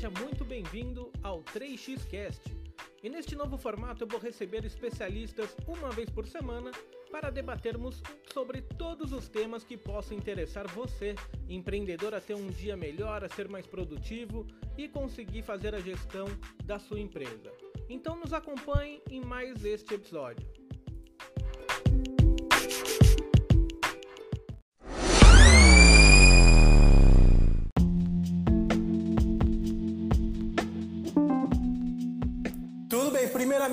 Seja muito bem-vindo ao 3xCast. E neste novo formato eu vou receber especialistas uma vez por semana para debatermos sobre todos os temas que possam interessar você, empreendedor, a ter um dia melhor, a ser mais produtivo e conseguir fazer a gestão da sua empresa. Então nos acompanhe em mais este episódio.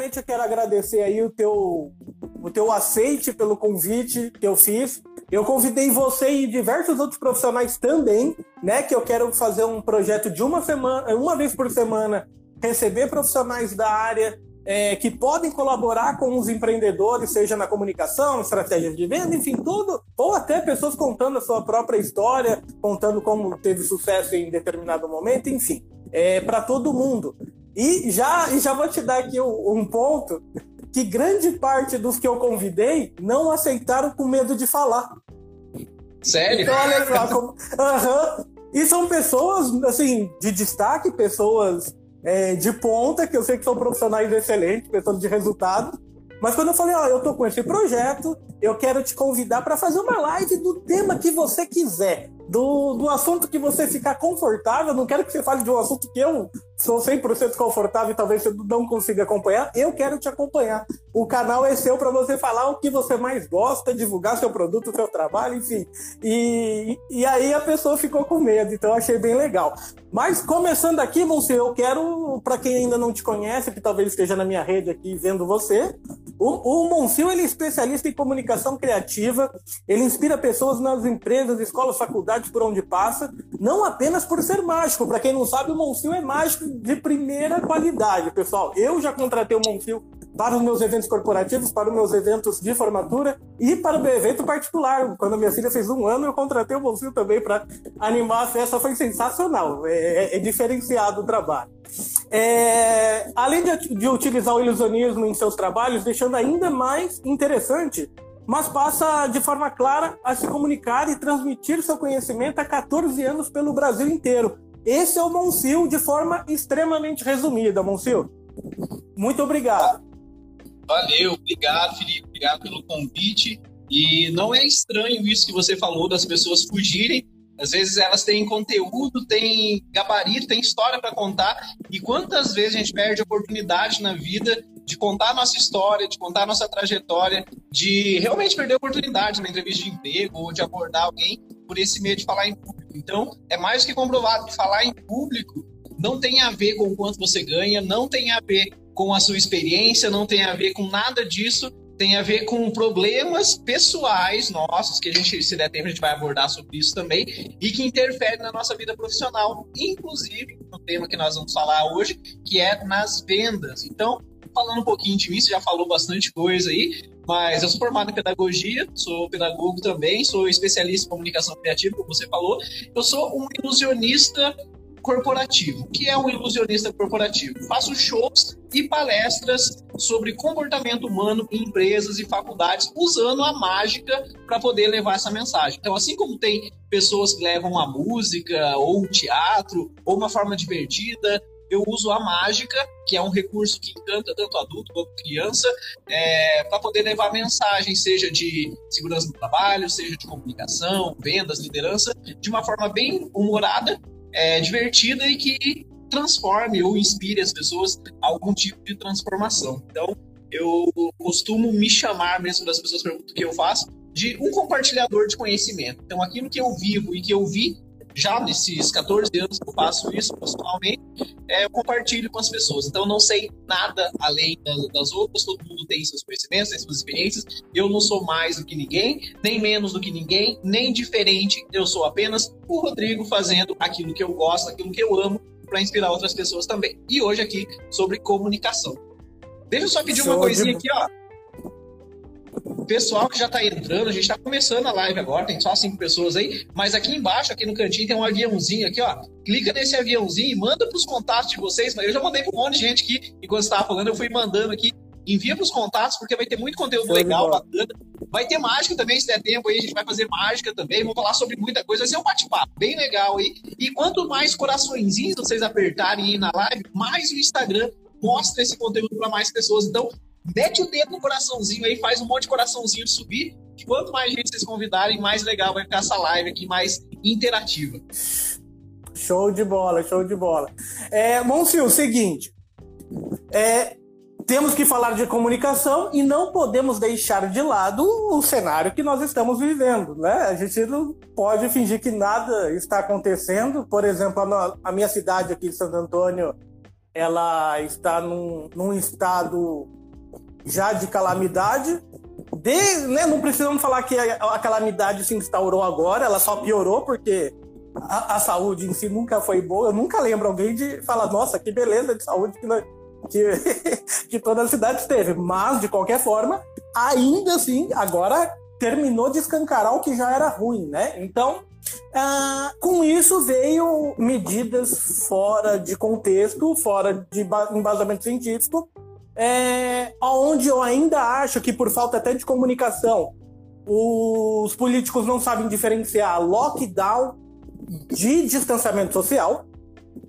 Primeiramente eu quero agradecer aí o teu, o teu aceite pelo convite que eu fiz. Eu convidei você e diversos outros profissionais também, né? Que eu quero fazer um projeto de uma semana, uma vez por semana, receber profissionais da área é, que podem colaborar com os empreendedores, seja na comunicação, estratégias de venda, enfim, tudo, ou até pessoas contando a sua própria história, contando como teve sucesso em determinado momento, enfim, é, para todo mundo. E já, e já vou te dar aqui um, um ponto que grande parte dos que eu convidei não aceitaram com medo de falar. Sério? Então, olha só. Como... Uhum. E são pessoas, assim, de destaque, pessoas é, de ponta, que eu sei que são profissionais excelentes, pessoas de resultado. Mas quando eu falei, ó, eu tô com esse projeto, eu quero te convidar para fazer uma live do tema que você quiser do, do assunto que você ficar confortável. Não quero que você fale de um assunto que eu sou 100% confortável e talvez você não consiga acompanhar. Eu quero te acompanhar. O canal é seu para você falar o que você mais gosta, divulgar seu produto, seu trabalho, enfim. E, e aí a pessoa ficou com medo, então achei bem legal. Mas começando aqui, Monse, eu quero, para quem ainda não te conhece, que talvez esteja na minha rede aqui vendo você, o, o ele é especialista em comunicação criativa, ele inspira pessoas nas empresas, escolas, faculdades por onde passa, não apenas por ser mágico. Para quem não sabe, o Monsil é mágico de primeira qualidade, pessoal. Eu já contratei o Monsil para os meus eventos corporativos, para os meus eventos de formatura e para o meu evento particular. Quando a minha filha fez um ano, eu contratei o Monsil também para animar a festa. Foi sensacional, é, é, é diferenciado o trabalho. É, além de, de utilizar o ilusionismo em seus trabalhos, deixando ainda mais interessante mas passa de forma clara a se comunicar e transmitir seu conhecimento há 14 anos pelo Brasil inteiro. Esse é o Monsil de forma extremamente resumida, Monsil. Muito obrigado. Valeu, obrigado, Felipe. Obrigado pelo convite. E não é estranho isso que você falou das pessoas fugirem. Às vezes elas têm conteúdo, têm gabarito, têm história para contar. E quantas vezes a gente perde oportunidade na vida de contar a nossa história, de contar a nossa trajetória, de realmente perder oportunidade na entrevista de emprego ou de abordar alguém por esse medo de falar em público. Então, é mais que comprovado que falar em público não tem a ver com o quanto você ganha, não tem a ver com a sua experiência, não tem a ver com nada disso, tem a ver com problemas pessoais nossos, que a gente, se der tempo, a gente vai abordar sobre isso também, e que interferem na nossa vida profissional, inclusive no tema que nós vamos falar hoje, que é nas vendas. Então, falando um pouquinho de mim, você já falou bastante coisa aí, mas eu sou formado em pedagogia, sou pedagogo também, sou especialista em comunicação criativa, como você falou. Eu sou um ilusionista corporativo. O que é um ilusionista corporativo? Faço shows e palestras sobre comportamento humano em empresas e faculdades, usando a mágica para poder levar essa mensagem. Então, assim como tem pessoas que levam a música, ou o teatro, ou uma forma divertida, eu uso a mágica, que é um recurso que encanta tanto adulto quanto criança, é, para poder levar mensagem, seja de segurança do trabalho, seja de comunicação, vendas, liderança, de uma forma bem humorada, é, divertida e que transforme ou inspire as pessoas a algum tipo de transformação. Então, eu costumo me chamar, mesmo das pessoas perguntam o que eu faço, de um compartilhador de conhecimento. Então, aquilo que eu vivo e que eu vi já nesses 14 anos que eu faço isso profissionalmente, é, eu compartilho com as pessoas. Então, eu não sei nada além das outras, todo mundo tem seus conhecimentos, tem suas experiências. Eu não sou mais do que ninguém, nem menos do que ninguém, nem diferente. Eu sou apenas o Rodrigo fazendo aquilo que eu gosto, aquilo que eu amo, para inspirar outras pessoas também. E hoje aqui sobre comunicação. Deixa eu só pedir uma coisinha aqui, ó pessoal que já está entrando, a gente está começando a live agora, tem só cinco pessoas aí, mas aqui embaixo, aqui no cantinho, tem um aviãozinho aqui, ó. Clica nesse aviãozinho e manda para os contatos de vocês. Eu já mandei para um monte de gente aqui, enquanto estava falando, eu fui mandando aqui envia para os contatos, porque vai ter muito conteúdo legal, bacana. Vai ter mágica também, se der tempo aí, a gente vai fazer mágica também, vamos falar sobre muita coisa, vai ser um bate-papo bem legal aí. E quanto mais coraçõezinhos vocês apertarem aí na live, mais o Instagram mostra esse conteúdo para mais pessoas. Então, mete o dedo no coraçãozinho aí, faz um monte de coraçãozinho subir. E quanto mais gente vocês convidarem, mais legal vai ficar essa live aqui, mais interativa. Show de bola, show de bola. É, Monsil, seguinte. É, temos que falar de comunicação e não podemos deixar de lado o cenário que nós estamos vivendo, né? A gente não pode fingir que nada está acontecendo. Por exemplo, a, a minha cidade aqui de Santo Antônio, ela está num, num estado já de calamidade. De, né, não precisamos falar que a, a, calamidade se instaurou agora, ela só piorou porque a, a, saúde em si nunca foi boa. Eu nunca lembro alguém de falar, nossa, que beleza de saúde que, que, que toda a cidade teve. Mas, de qualquer forma, ainda assim, agora terminou de escancarar o que já era ruim, né? Então, ah, com isso veio medidas fora de contexto, fora de embasamento científico, é, onde eu ainda acho que por falta até de comunicação, os políticos não sabem diferenciar lockdown de distanciamento social.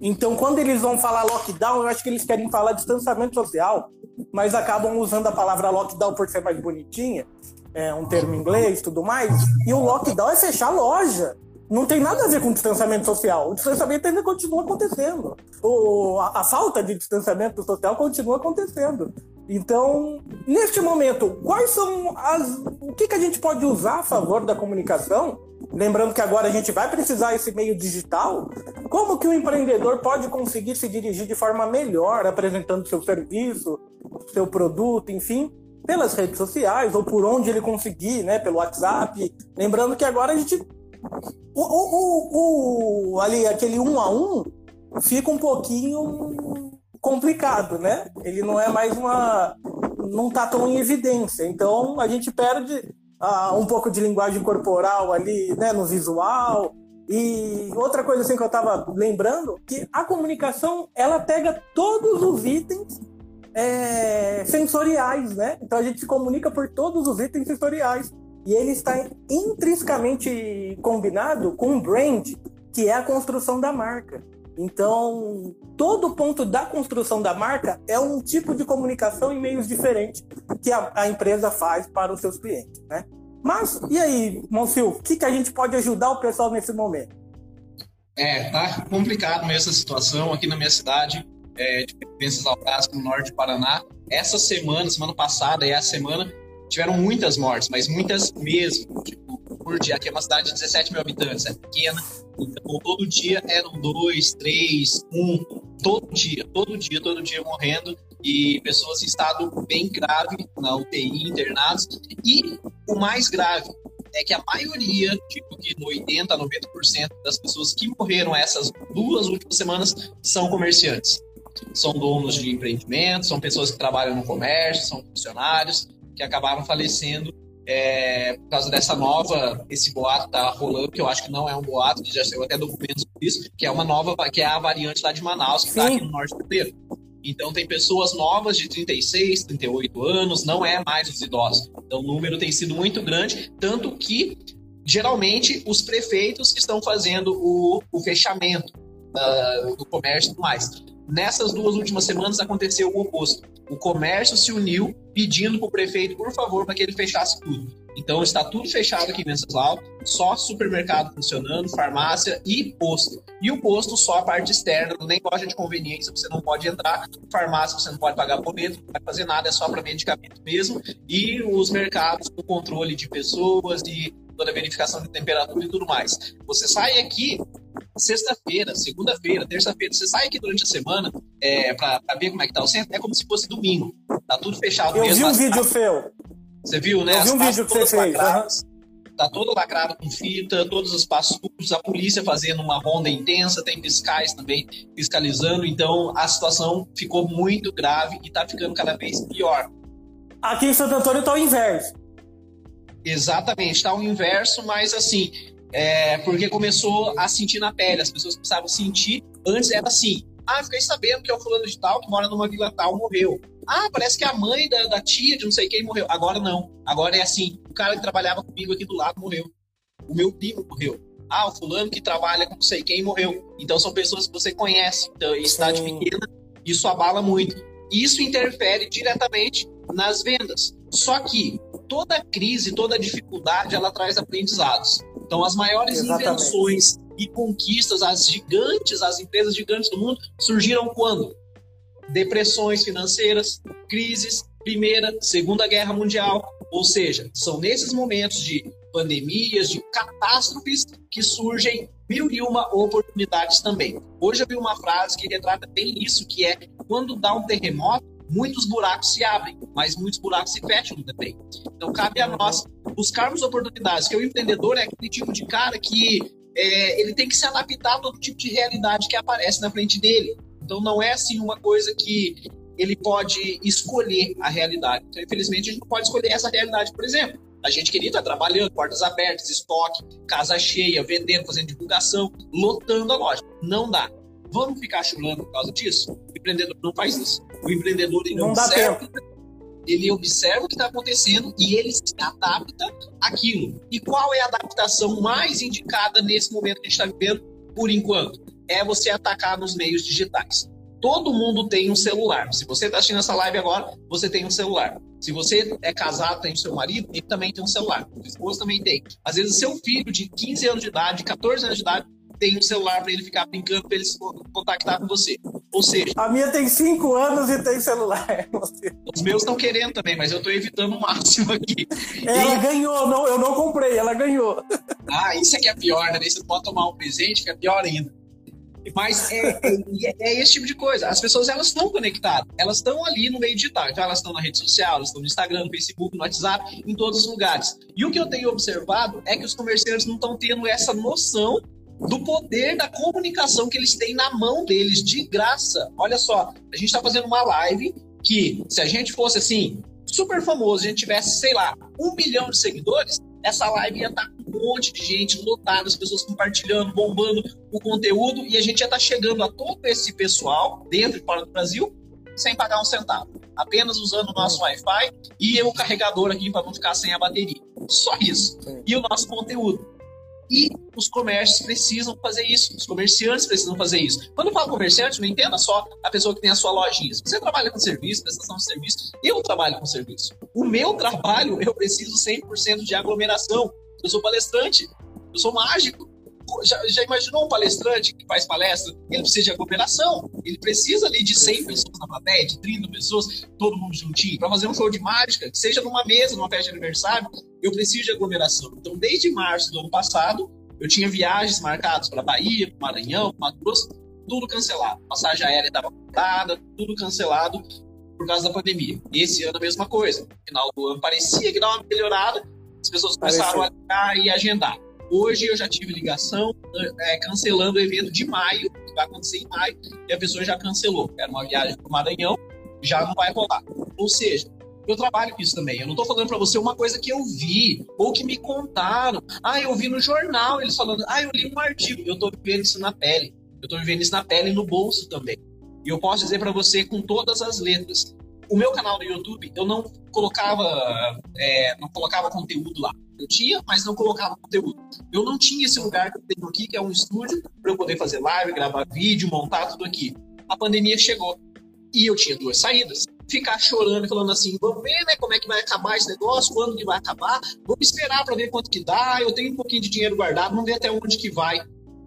Então, quando eles vão falar lockdown, eu acho que eles querem falar distanciamento social, mas acabam usando a palavra lockdown por ser mais bonitinha, é um termo em inglês, tudo mais. E o lockdown é fechar loja não tem nada a ver com distanciamento social. O distanciamento ainda continua acontecendo. O, a, a, falta de distanciamento social continua acontecendo. Então, neste momento, quais são as. O que, que a gente pode usar a favor da comunicação? Lembrando que agora a gente vai precisar esse meio digital. Como que o empreendedor pode conseguir se dirigir de forma melhor, apresentando seu serviço, seu produto, enfim, pelas redes sociais ou por onde ele conseguir, né, pelo WhatsApp. Lembrando que agora a gente o, o, o, ali, aquele um a um fica um pouquinho complicado, né? Ele não é mais uma. não tá tão em evidência. Então a gente perde uh, um pouco de linguagem corporal ali, né, no visual. E outra coisa assim que eu estava lembrando, que a comunicação ela pega todos os itens é, sensoriais, né? Então a gente se comunica por todos os itens sensoriais. E ele está intrinsecamente combinado com o brand, que é a construção da marca. Então, todo ponto da construção da marca é um tipo de comunicação em meios diferentes que a, a empresa faz para os seus clientes, né? Mas, e aí, Monsil, o que, que a gente pode ajudar o pessoal nesse momento? É, tá complicado mesmo essa situação aqui na minha cidade, é, de Pensas Altas, no norte do Paraná. Essa semana, semana passada, é a semana tiveram muitas mortes, mas muitas mesmo. Tipo, por dia, aqui é uma cidade de 17 mil habitantes, é pequena. Então, todo dia eram dois, três, um, todo dia, todo dia, todo dia morrendo. E pessoas em estado bem grave na UTI, internados. E o mais grave é que a maioria, tipo que 80, 90% das pessoas que morreram essas duas últimas semanas são comerciantes. São donos de empreendimentos, são pessoas que trabalham no comércio, são funcionários que acabaram falecendo é, por causa dessa nova, esse boato tá rolando, que eu acho que não é um boato, que já saiu até documentos sobre isso, que é uma nova, que é a variante lá de Manaus, que está aqui no norte brasileiro. Então tem pessoas novas de 36, 38 anos, não é mais os idosos. Então o número tem sido muito grande, tanto que geralmente os prefeitos estão fazendo o, o fechamento uh, do comércio e tudo mais. Nessas duas últimas semanas aconteceu o oposto. O comércio se uniu pedindo para o prefeito, por favor, para que ele fechasse tudo. Então está tudo fechado aqui em Venceslau, só supermercado funcionando, farmácia e posto. E o posto só a parte externa, nem loja de conveniência, você não pode entrar, farmácia você não pode pagar boleto, não pode fazer nada, é só para medicamento mesmo. E os mercados com controle de pessoas e toda a verificação de temperatura e tudo mais. Você sai aqui sexta-feira, segunda-feira, terça-feira, você sai aqui durante a semana é, para ver como é que tá o centro, é como se fosse domingo. Tá tudo fechado Eu mesmo. vi um vídeo seu. Você viu, né? Eu vi um vídeo que você fez. Uhum. Tá todo lacrado com fita, todos os espaços públicos, a polícia fazendo uma ronda intensa, tem fiscais também fiscalizando, então a situação ficou muito grave e tá ficando cada vez pior. Aqui em Santo Antônio tá o inverso. Exatamente, está o inverso, mas assim, é, porque começou a sentir na pele, as pessoas a sentir. Antes era assim: ah, fiquei sabendo que é o fulano de tal que mora numa vila tal morreu. Ah, parece que a mãe da, da tia de não sei quem morreu. Agora não. Agora é assim: o cara que trabalhava comigo aqui do lado morreu. O meu primo morreu. Ah, o fulano que trabalha com não sei quem morreu. Então são pessoas que você conhece. Então, em cidade pequena, isso abala muito. Isso interfere diretamente nas vendas. Só que toda crise, toda dificuldade, ela traz aprendizados. Então, as maiores Exatamente. invenções e conquistas, as gigantes, as empresas gigantes do mundo, surgiram quando? Depressões financeiras, crises, Primeira, Segunda Guerra Mundial. Ou seja, são nesses momentos de pandemias, de catástrofes, que surgem mil e uma oportunidades também. Hoje eu vi uma frase que retrata bem isso, que é quando dá um terremoto, muitos buracos se abrem, mas muitos buracos se fecham também. Então cabe a nós buscarmos oportunidades, que o empreendedor é aquele tipo de cara que é, ele tem que se adaptar a todo tipo de realidade que aparece na frente dele. Então não é assim uma coisa que ele pode escolher a realidade. Então, infelizmente, a gente não pode escolher essa realidade, por exemplo. A gente queria estar trabalhando, portas abertas, estoque, casa cheia, vendendo, fazendo divulgação, lotando a loja. Não dá. Vamos ficar chulando por causa disso? O empreendedor não faz isso. O empreendedor ele não observa, dá tempo. ele observa o que está acontecendo e ele se adapta àquilo. E qual é a adaptação mais indicada nesse momento que a gente está vivendo, por enquanto? É você atacar nos meios digitais. Todo mundo tem um celular. Se você está assistindo essa live agora, você tem um celular. Se você é casado, tem o seu marido, ele também tem um celular. Sua esposa também tem. Às vezes, o seu filho de 15 anos de idade, 14 anos de idade, tem um celular para ele ficar brincando, para ele se contactar com você. Ou seja. A minha tem 5 anos e tem celular. Os meus estão querendo também, mas eu estou evitando o máximo aqui. Ela e... ganhou, não, eu não comprei, ela ganhou. Ah, isso é que é pior, né? Você pode tomar um presente, que é pior ainda. Mas é, é, é, esse tipo de coisa. As pessoas elas estão conectadas, elas estão ali no meio digital. Então elas estão na rede social, elas estão no Instagram, no Facebook, no WhatsApp, em todos os lugares. E o que eu tenho observado é que os comerciantes não estão tendo essa noção do poder da comunicação que eles têm na mão deles, de graça. Olha só, a gente está fazendo uma live que, se a gente fosse assim, super famoso, a gente tivesse, sei lá, um milhão de seguidores, essa live ia estar tá com um monte de gente lotada, as pessoas compartilhando, bombando o conteúdo, e a gente ia estar tá chegando a todo esse pessoal, dentro e fora do Brasil, sem pagar um centavo. Apenas usando o nosso Wi-Fi e o carregador aqui para não ficar sem a bateria. Só isso. E o nosso conteúdo. E os comércios precisam fazer isso, os comerciantes precisam fazer isso. Quando eu falo comerciante, não entenda só a pessoa que tem a sua lojinha. Se você trabalha com serviço, prestação de serviço, eu trabalho com serviço. O meu trabalho, eu preciso 100% de aglomeração. Eu sou palestrante, eu sou mágico. Já, já, imaginou um palestrante que faz palestra? Ele precisa de aglomeração. Ele precisa ali de 100 pessoas na plateia, de 30 pessoas, todo mundo juntinho, para fazer um show de mágica, que seja numa mesa, numa festa de aniversário. Eu preciso de aglomeração. Então, desde março do ano passado, eu tinha viagens marcadas para Bahia, para Maranhão, para Mato Grosso, tudo cancelado. Passagem aérea estava cortada, tudo cancelado por causa da pandemia. Esse ano a mesma coisa. No final do ano parecia que dava uma melhorada, as pessoas começaram Parecia. a ligar e agendar. Hoje eu já tive ligação é, cancelando o evento de maio, que vai acontecer em maio, e a pessoa já cancelou. Era uma viagem para o Maranhão, já não vai rolar. Ou seja, eu trabalho com isso também. Eu não estou falando para você uma coisa que eu vi ou que me contaram. Ah, eu vi no jornal eles falando. Ah, eu li um artigo. Eu estou vivendo isso na pele. Eu estou vivendo isso na pele e no bolso também. E eu posso dizer para você com todas as letras. O meu canal do YouTube, eu não colocava, é, não colocava conteúdo lá. Eu tinha, mas não colocava conteúdo. Eu não tinha esse lugar que eu tenho aqui, que é um estúdio, para eu poder fazer live, gravar vídeo, montar tudo aqui. A pandemia chegou e eu tinha duas saídas ficar chorando falando assim, vamos ver né, como é que vai acabar esse negócio, quando que vai acabar, vamos esperar para ver quanto que dá, eu tenho um pouquinho de dinheiro guardado, vamos ver até onde que vai.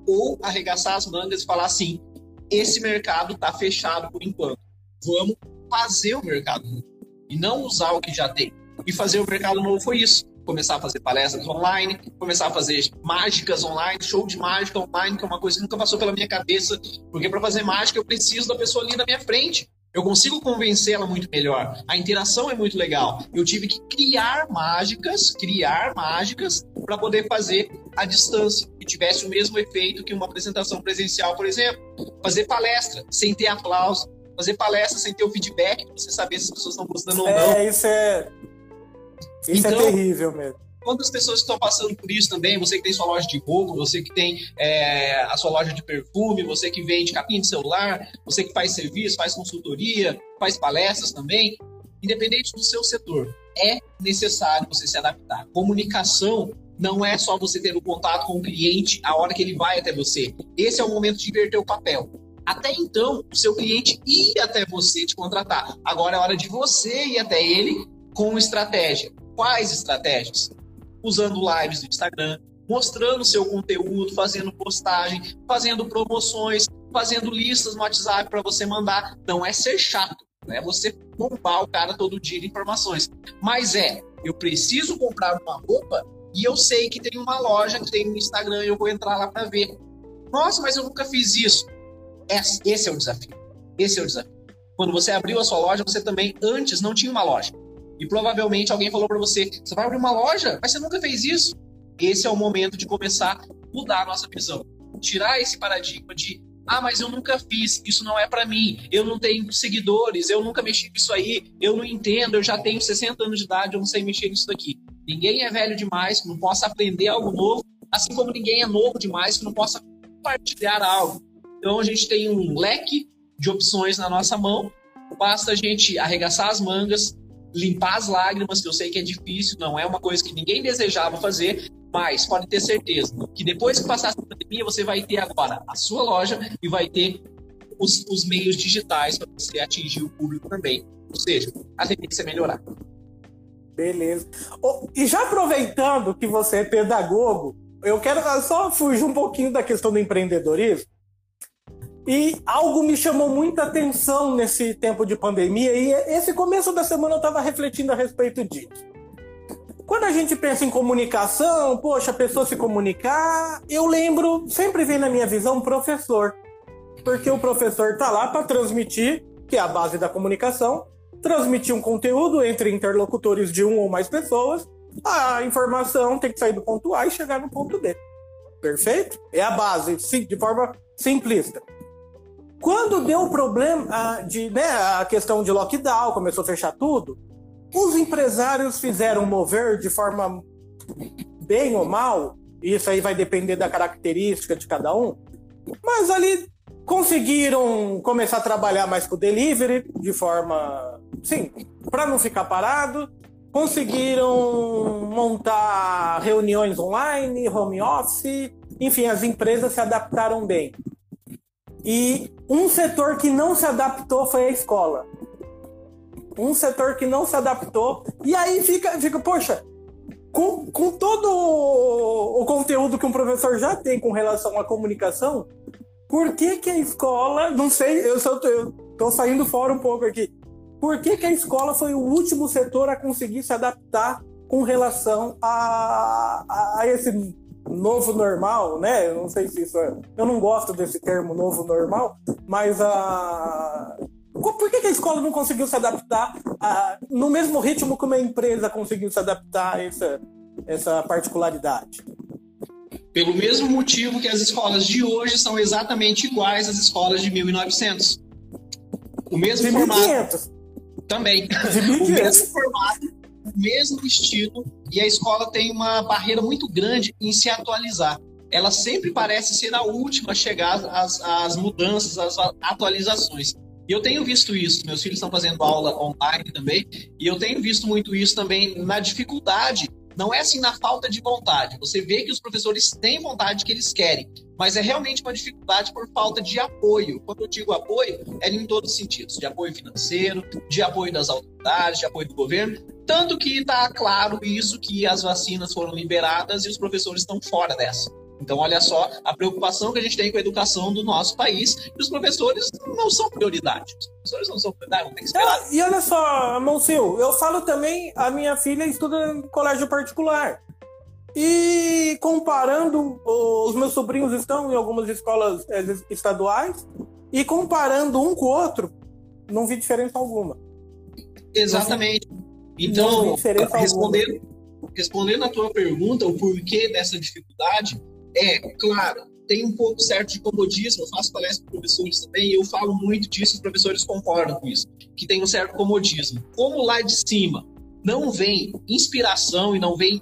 Ou arregaçar as mangas e falar assim, esse mercado está fechado por enquanto. Vamos fazer o mercado novo. E não usar o que já tem. E fazer o mercado novo foi isso. Começar a fazer palestras online, começar a fazer mágicas online, show de mágica online, que é uma coisa que nunca passou pela minha cabeça. Porque para fazer mágica eu preciso da pessoa ali na minha frente. Eu consigo convencê-la muito melhor. A interação é muito legal. Eu tive que criar mágicas, criar mágicas para poder fazer a distância que tivesse o mesmo efeito que uma apresentação presencial, por exemplo. Fazer palestra sem ter aplauso, fazer palestra sem ter o feedback, pra você saber se as pessoas estão gostando ou não. É, isso é. Isso é então, é terrível mesmo. Quantas pessoas estão passando por isso também? Você que tem sua loja de roupa, você que tem é, a sua loja de perfume, você que vende capinha de celular, você que faz serviço, faz consultoria, faz palestras também. Independente do seu setor, é necessário você se adaptar. Comunicação não é só você ter o um contato com o cliente a hora que ele vai até você. Esse é o momento de inverter o papel. Até então, o seu cliente ia até você te contratar. Agora é hora de você ir até ele com estratégia. Quais estratégias? Usando lives do Instagram, mostrando seu conteúdo, fazendo postagem, fazendo promoções, fazendo listas no WhatsApp para você mandar. Não é ser chato, não é você bombar o cara todo dia de informações. Mas é, eu preciso comprar uma roupa e eu sei que tem uma loja que tem no Instagram e eu vou entrar lá para ver. Nossa, mas eu nunca fiz isso. Esse é o desafio. Esse é o desafio. Quando você abriu a sua loja, você também antes não tinha uma loja. E provavelmente alguém falou para você: você vai abrir uma loja, mas você nunca fez isso. Esse é o momento de começar a mudar a nossa visão. Tirar esse paradigma de ah, mas eu nunca fiz, isso não é para mim, eu não tenho seguidores, eu nunca mexi com isso aí, eu não entendo, eu já tenho 60 anos de idade, eu não sei mexer nisso daqui. Ninguém é velho demais que não possa aprender algo novo, assim como ninguém é novo demais que não possa compartilhar algo. Então a gente tem um leque de opções na nossa mão, basta a gente arregaçar as mangas, limpar as lágrimas, que eu sei que é difícil, não é uma coisa que ninguém desejava fazer, mas pode ter certeza que depois que passar essa pandemia, você vai ter agora a sua loja e vai ter os, os meios digitais para você atingir o público também. Ou seja, a tendência é melhorar. Beleza. Oh, e já aproveitando que você é pedagogo, eu quero só fugir um pouquinho da questão do empreendedorismo. E algo me chamou muita atenção nesse tempo de pandemia, e esse começo da semana eu estava refletindo a respeito disso. Quando a gente pensa em comunicação, poxa, a pessoa se comunicar, eu lembro, sempre vem na minha visão, professor. Porque o professor está lá para transmitir, que é a base da comunicação, transmitir um conteúdo entre interlocutores de um ou mais pessoas, a informação tem que sair do ponto A e chegar no ponto B. Perfeito? É a base, de forma simplista. Quando deu o problema de, né, a questão de lockdown, começou a fechar tudo, os empresários fizeram mover de forma bem ou mal, isso aí vai depender da característica de cada um, mas ali conseguiram começar a trabalhar mais com o delivery de forma, sim, para não ficar parado, conseguiram montar reuniões online, home office, enfim, as empresas se adaptaram bem. E um setor que não se adaptou foi a escola. Um setor que não se adaptou. E aí fica, fica poxa, com, com todo o, conteúdo que um professor já tem com relação à comunicação, por que, que a escola, não sei, eu, tô saindo fora um pouco aqui, por que, que a escola foi o último setor a conseguir se adaptar com relação a, a, a esse novo normal, né? Eu não sei se isso é. Eu não gosto desse termo novo normal, mas a. Por que, a escola não conseguiu se adaptar a, no mesmo ritmo que uma empresa conseguiu se adaptar a essa, essa particularidade? Pelo mesmo motivo que as escolas de hoje são exatamente iguais às escolas de 1900. O mesmo de formato. 1500. Também. o mesmo formato, o mesmo estilo, e a escola tem uma barreira muito grande em se atualizar. Ela sempre parece ser a última a chegar às, às mudanças, às atualizações. E eu tenho visto isso, meus filhos estão fazendo aula online também, e eu tenho visto muito isso também na dificuldade não é assim na falta de vontade. Você vê que os professores têm vontade que eles querem, mas é realmente uma dificuldade por falta de apoio. Quando eu digo apoio, é em todos os sentidos: de apoio financeiro, de apoio das autoridades, de apoio do governo. Tanto que está claro isso que as vacinas foram liberadas e os professores estão fora dessa. Então, olha só a preocupação que a gente tem com a educação do nosso país. E os professores não são prioridade. Os professores não são prioridade, vão ter que esperar. Ah, e olha só, Monsil, eu falo também, a minha filha estuda em colégio particular. E comparando, os meus sobrinhos estão em algumas escolas eh, estaduais, e comparando um com o outro, não vi diferença alguma. Exatamente. Então, respondendo, respondendo a tua pergunta, o porquê dessa dificuldade, é, claro, tem um pouco certo de comodismo, eu faço palestra com professores também, e eu falo muito disso, os professores concordam com isso, que tem um certo comodismo. Como lá de cima não vem inspiração e não vem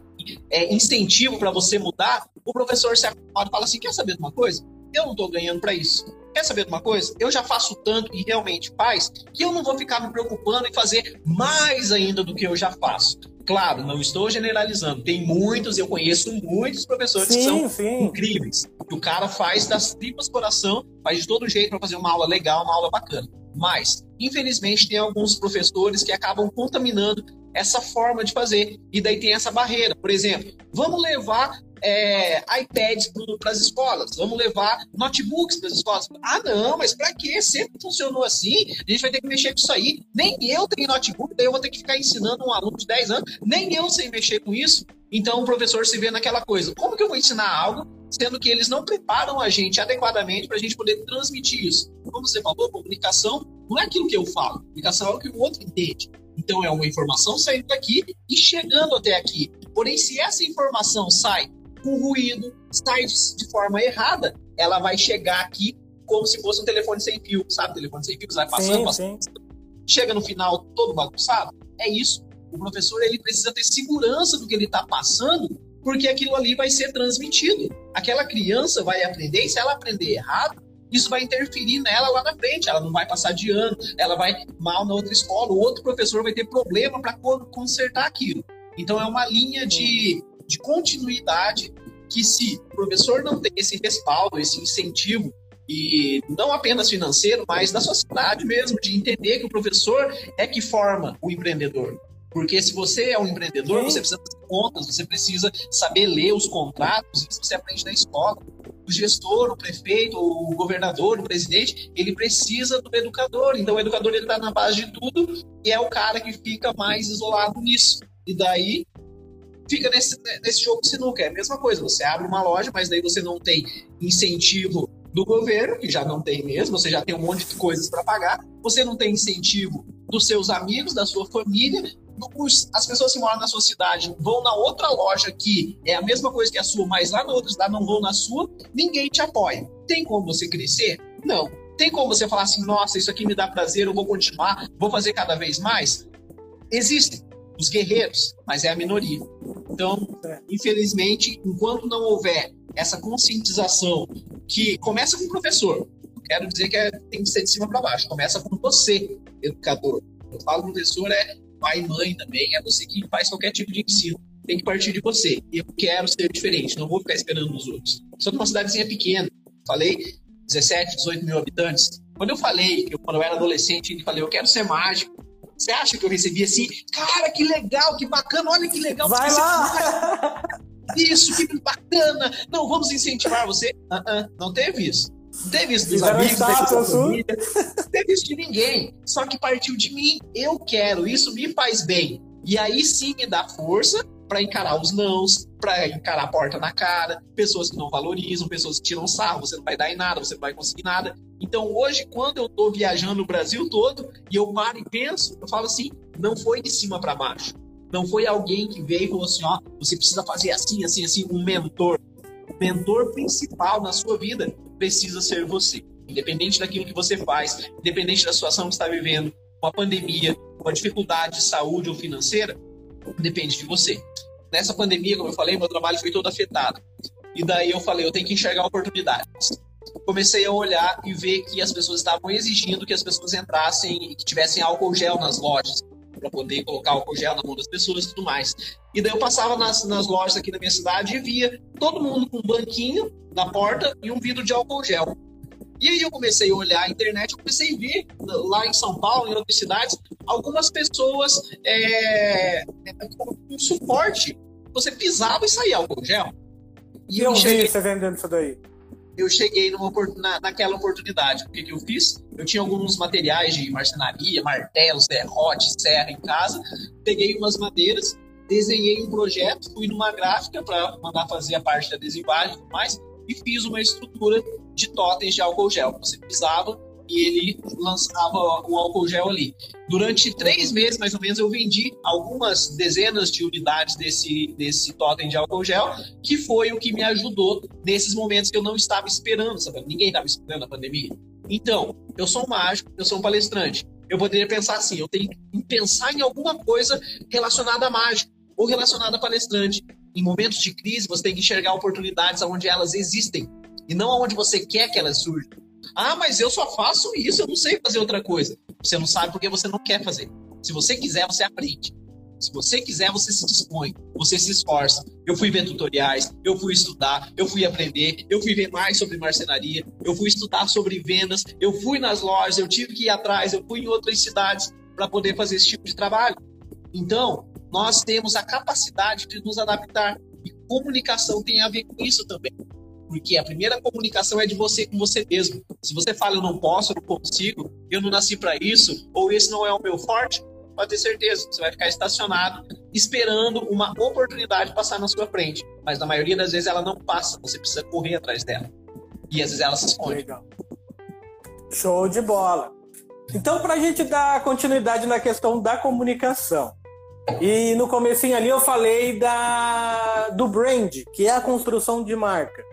é, incentivo para você mudar, o professor se acomoda e fala assim: quer saber de uma coisa? Eu não estou ganhando para isso. Quer saber de uma coisa? Eu já faço tanto e realmente faz que eu não vou ficar me preocupando em fazer mais ainda do que eu já faço. Claro, não estou generalizando. Tem muitos, eu conheço muitos professores sim, que são sim. incríveis. O cara faz das tripas coração, faz de todo jeito para fazer uma aula legal, uma aula bacana. Mas, infelizmente, tem alguns professores que acabam contaminando essa forma de fazer. E daí tem essa barreira. Por exemplo, vamos levar é, iPads para as escolas, vamos levar notebooks para as escolas. Ah, não, mas para quê? Sempre funcionou assim, a gente vai ter que mexer com isso aí. Nem eu tenho notebook, daí eu vou ter que ficar ensinando um aluno de 10 anos, nem eu sei mexer com isso. Então o professor se vê naquela coisa: como que eu vou ensinar algo, sendo que eles não preparam a gente adequadamente para a gente poder transmitir isso? Como você falou, comunicação não é aquilo que eu falo, comunicação é o que o outro entende. Então é uma informação saindo daqui e chegando até aqui. Porém, se essa informação sai com ruído, sai de forma errada, ela vai chegar aqui como se fosse um telefone sem fio, sabe? Telefone sem fio, vai passando, sim, passando. Sim. Chega no final todo bagunçado. É isso. O professor ele precisa ter segurança do que ele está passando, porque aquilo ali vai ser transmitido. Aquela criança vai aprender, e se ela aprender errado, isso vai interferir nela lá na frente. Ela não vai passar de ano, ela vai mal na outra escola, o outro professor vai ter problema para consertar aquilo. Então é uma linha de de continuidade que se o professor não tem esse respaldo, esse incentivo, e não apenas financeiro, mas da sociedade mesmo, de entender que o professor é que forma o empreendedor. Porque se você é um empreendedor, você precisa fazer contas, você precisa saber ler os contratos, isso você aprende na escola. O gestor, o prefeito, o governador, o presidente, ele precisa do educador. Então o educador ele está na base de tudo e é o cara que fica mais isolado nisso. E daí fica nesse, nesse jogo de sinuca. É a mesma coisa, você abre uma loja, mas daí você não tem incentivo do governo, que já não tem mesmo, você já tem um monte de coisas para pagar, você não tem incentivo dos seus amigos, da sua família, as pessoas que moram na sua cidade vão na outra loja que é a mesma coisa que a sua, mas lá na outra cidade não vão na sua, ninguém te apoia. Tem como você crescer? Não. Tem como você falar assim, nossa, isso aqui me dá prazer, eu vou continuar, vou fazer cada vez mais? Existem os guerreiros, mas é a minoria. Então, infelizmente, enquanto não houver essa conscientização que começa com o professor, quero dizer que é, tem que ser de cima para baixo, começa com você, educador. Eu falo professor é pai e mãe também, é você que faz qualquer tipo de ensino. Tem que partir de você. Eu quero ser diferente, não vou ficar esperando os outros. Sou de uma cidadezinha pequena, falei 17, 18 mil habitantes. Quando eu falei, quando eu era adolescente, eu falei, eu quero ser mágico, você acha que eu recebi assim? Cara, que legal, que bacana, olha que legal. Vai lá! Isso, que bacana. Não, vamos incentivar você. Uh -uh, não teve isso. Não teve isso dos amigos, teve teve isso de ninguém. Só que partiu de mim. Eu quero, isso me faz bem. E aí sim me dá força para encarar os nãos, para encarar a porta na cara, pessoas que não valorizam, pessoas que tiram sarro, você não vai dar em nada, você não vai conseguir nada. Então hoje, quando eu estou viajando o Brasil todo e eu paro e penso, eu falo assim, não foi de cima para baixo. Não foi alguém que veio e falou assim, ó, você precisa fazer assim, assim, assim, um mentor. O mentor principal na sua vida precisa ser você. Independente daquilo que você faz, independente da situação que está vivendo, uma pandemia, uma dificuldade de saúde ou financeira, depende de você. Nessa pandemia, como eu falei, meu trabalho foi todo afetado. E daí eu falei, eu tenho que enxergar oportunidades. Comecei a olhar e ver que as pessoas estavam exigindo que as pessoas entrassem e que tivessem álcool gel nas lojas para poder colocar álcool gel na mão das pessoas e tudo mais. E daí eu passava nas, nas lojas aqui da minha cidade e via todo mundo com um banquinho na porta e um vidro de álcool gel. E aí eu comecei a olhar a internet, eu comecei a ver lá em São Paulo, em outras cidades, algumas pessoas é, com suporte. Você pisava e saía álcool gel. E eu, eu cheguei, você vendendo isso daí? Eu cheguei numa, na, naquela oportunidade. O que, que eu fiz? Eu tinha alguns materiais de marcenaria, martelo, serrote, serra em casa. Peguei umas madeiras, desenhei um projeto, fui numa gráfica para mandar fazer a parte da adesivagem e tudo mais e fiz uma estrutura de totens de álcool gel. Você pisava e ele lançava o álcool gel ali. Durante três meses, mais ou menos, eu vendi algumas dezenas de unidades desse, desse totem de álcool gel, que foi o que me ajudou nesses momentos que eu não estava esperando, sabe? Ninguém estava esperando a pandemia. Então, eu sou um mágico, eu sou um palestrante. Eu poderia pensar assim, eu tenho que pensar em alguma coisa relacionada à mágica ou relacionada a palestrante. Em momentos de crise, você tem que enxergar oportunidades onde elas existem e não onde você quer que elas surjam. Ah, mas eu só faço isso, eu não sei fazer outra coisa. Você não sabe porque você não quer fazer. Se você quiser, você aprende. Se você quiser, você se dispõe, você se esforça. Eu fui ver tutoriais, eu fui estudar, eu fui aprender, eu fui ver mais sobre marcenaria, eu fui estudar sobre vendas, eu fui nas lojas, eu tive que ir atrás, eu fui em outras cidades para poder fazer esse tipo de trabalho. Então, nós temos a capacidade de nos adaptar e comunicação tem a ver com isso também. Porque a primeira comunicação é de você com você mesmo. Se você fala eu não posso, eu não consigo, eu não nasci para isso, ou esse não é o meu forte, pode ter certeza, você vai ficar estacionado esperando uma oportunidade passar na sua frente. Mas na maioria das vezes ela não passa, você precisa correr atrás dela. E às vezes ela se esconde. Legal. Show de bola. Então, para a gente dar continuidade na questão da comunicação. E no comecinho ali eu falei da, do brand, que é a construção de marca.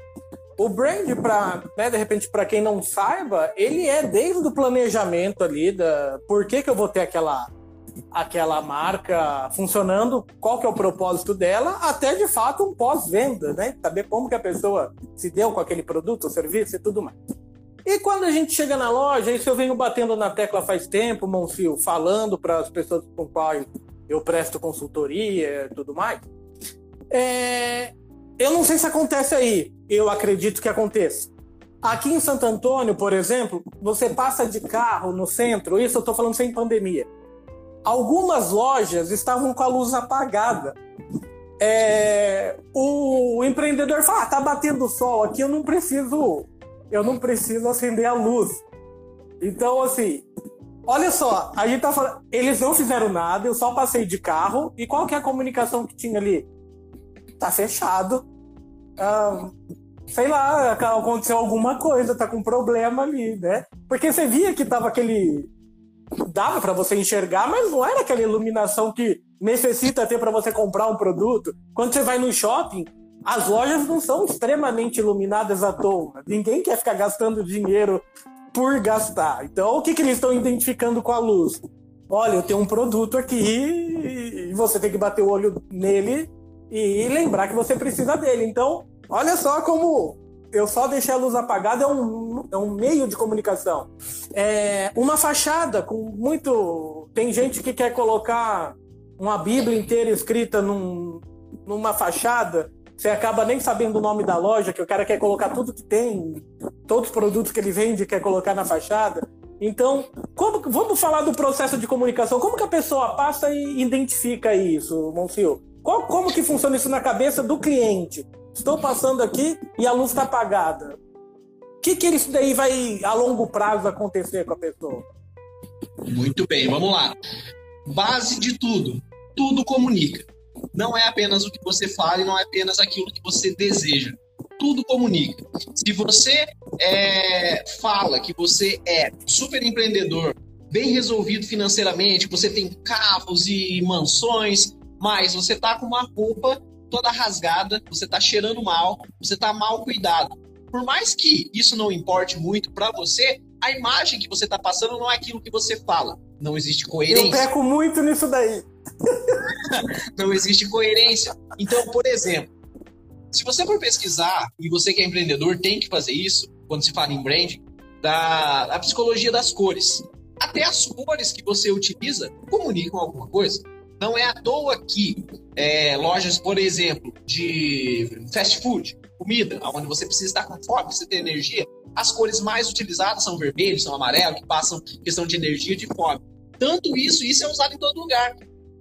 O brand, para né, de repente, para quem não saiba, ele é desde o planejamento ali, da por que, que eu vou ter aquela, aquela marca funcionando, qual que é o propósito dela, até de fato um pós-venda, né? Saber como que a pessoa se deu com aquele produto ou serviço e tudo mais. E quando a gente chega na loja, isso eu venho batendo na tecla faz tempo, Monfio, falando para as pessoas com quais eu presto consultoria e tudo mais. É... Eu não sei se acontece aí, eu acredito que aconteça. Aqui em Santo Antônio, por exemplo, você passa de carro no centro, isso eu estou falando sem pandemia algumas lojas estavam com a luz apagada. É, o empreendedor fala: ah, tá batendo sol aqui, eu não preciso, eu não preciso acender a luz. Então, assim, olha só, a gente tá falando, eles não fizeram nada, eu só passei de carro, e qual que é a comunicação que tinha ali? Tá fechado. Ah, sei lá, aconteceu alguma coisa, tá com problema ali, né? Porque você via que tava aquele dava para você enxergar, mas não era aquela iluminação que necessita ter para você comprar um produto. Quando você vai no shopping, as lojas não são extremamente iluminadas à toa. Ninguém quer ficar gastando dinheiro por gastar. Então, o que, que eles estão identificando com a luz? Olha, eu tenho um produto aqui e você tem que bater o olho nele e lembrar que você precisa dele. Então, olha só como eu só deixei a luz apagada é um, é um meio de comunicação. É uma fachada com muito. Tem gente que quer colocar uma Bíblia inteira escrita num, numa fachada. Você acaba nem sabendo o nome da loja, que o cara quer colocar tudo que tem, todos os produtos que ele vende, quer colocar na fachada. Então, como, vamos falar do processo de comunicação. Como que a pessoa passa e identifica isso, Monfio? como que funciona isso na cabeça do cliente? Estou passando aqui e a luz está apagada. O que, que isso daí vai a longo prazo acontecer com a pessoa? Muito bem, vamos lá. Base de tudo. Tudo comunica. Não é apenas o que você fala e não é apenas aquilo que você deseja. Tudo comunica. Se você é, fala que você é super empreendedor, bem resolvido financeiramente, você tem carros e mansões, mas você tá com uma roupa toda rasgada, você tá cheirando mal, você tá mal cuidado. Por mais que isso não importe muito para você, a imagem que você tá passando não é aquilo que você fala. Não existe coerência. Eu peco muito nisso daí. não existe coerência. Então, por exemplo, se você for pesquisar, e você que é empreendedor tem que fazer isso, quando se fala em branding, da, da psicologia das cores. Até as cores que você utiliza comunicam alguma coisa. Não é à toa que é, lojas, por exemplo, de fast food, comida, onde você precisa estar com fome, você ter energia, as cores mais utilizadas são vermelho, são amarelo, que passam questão de energia e de fome. Tanto isso, isso é usado em todo lugar.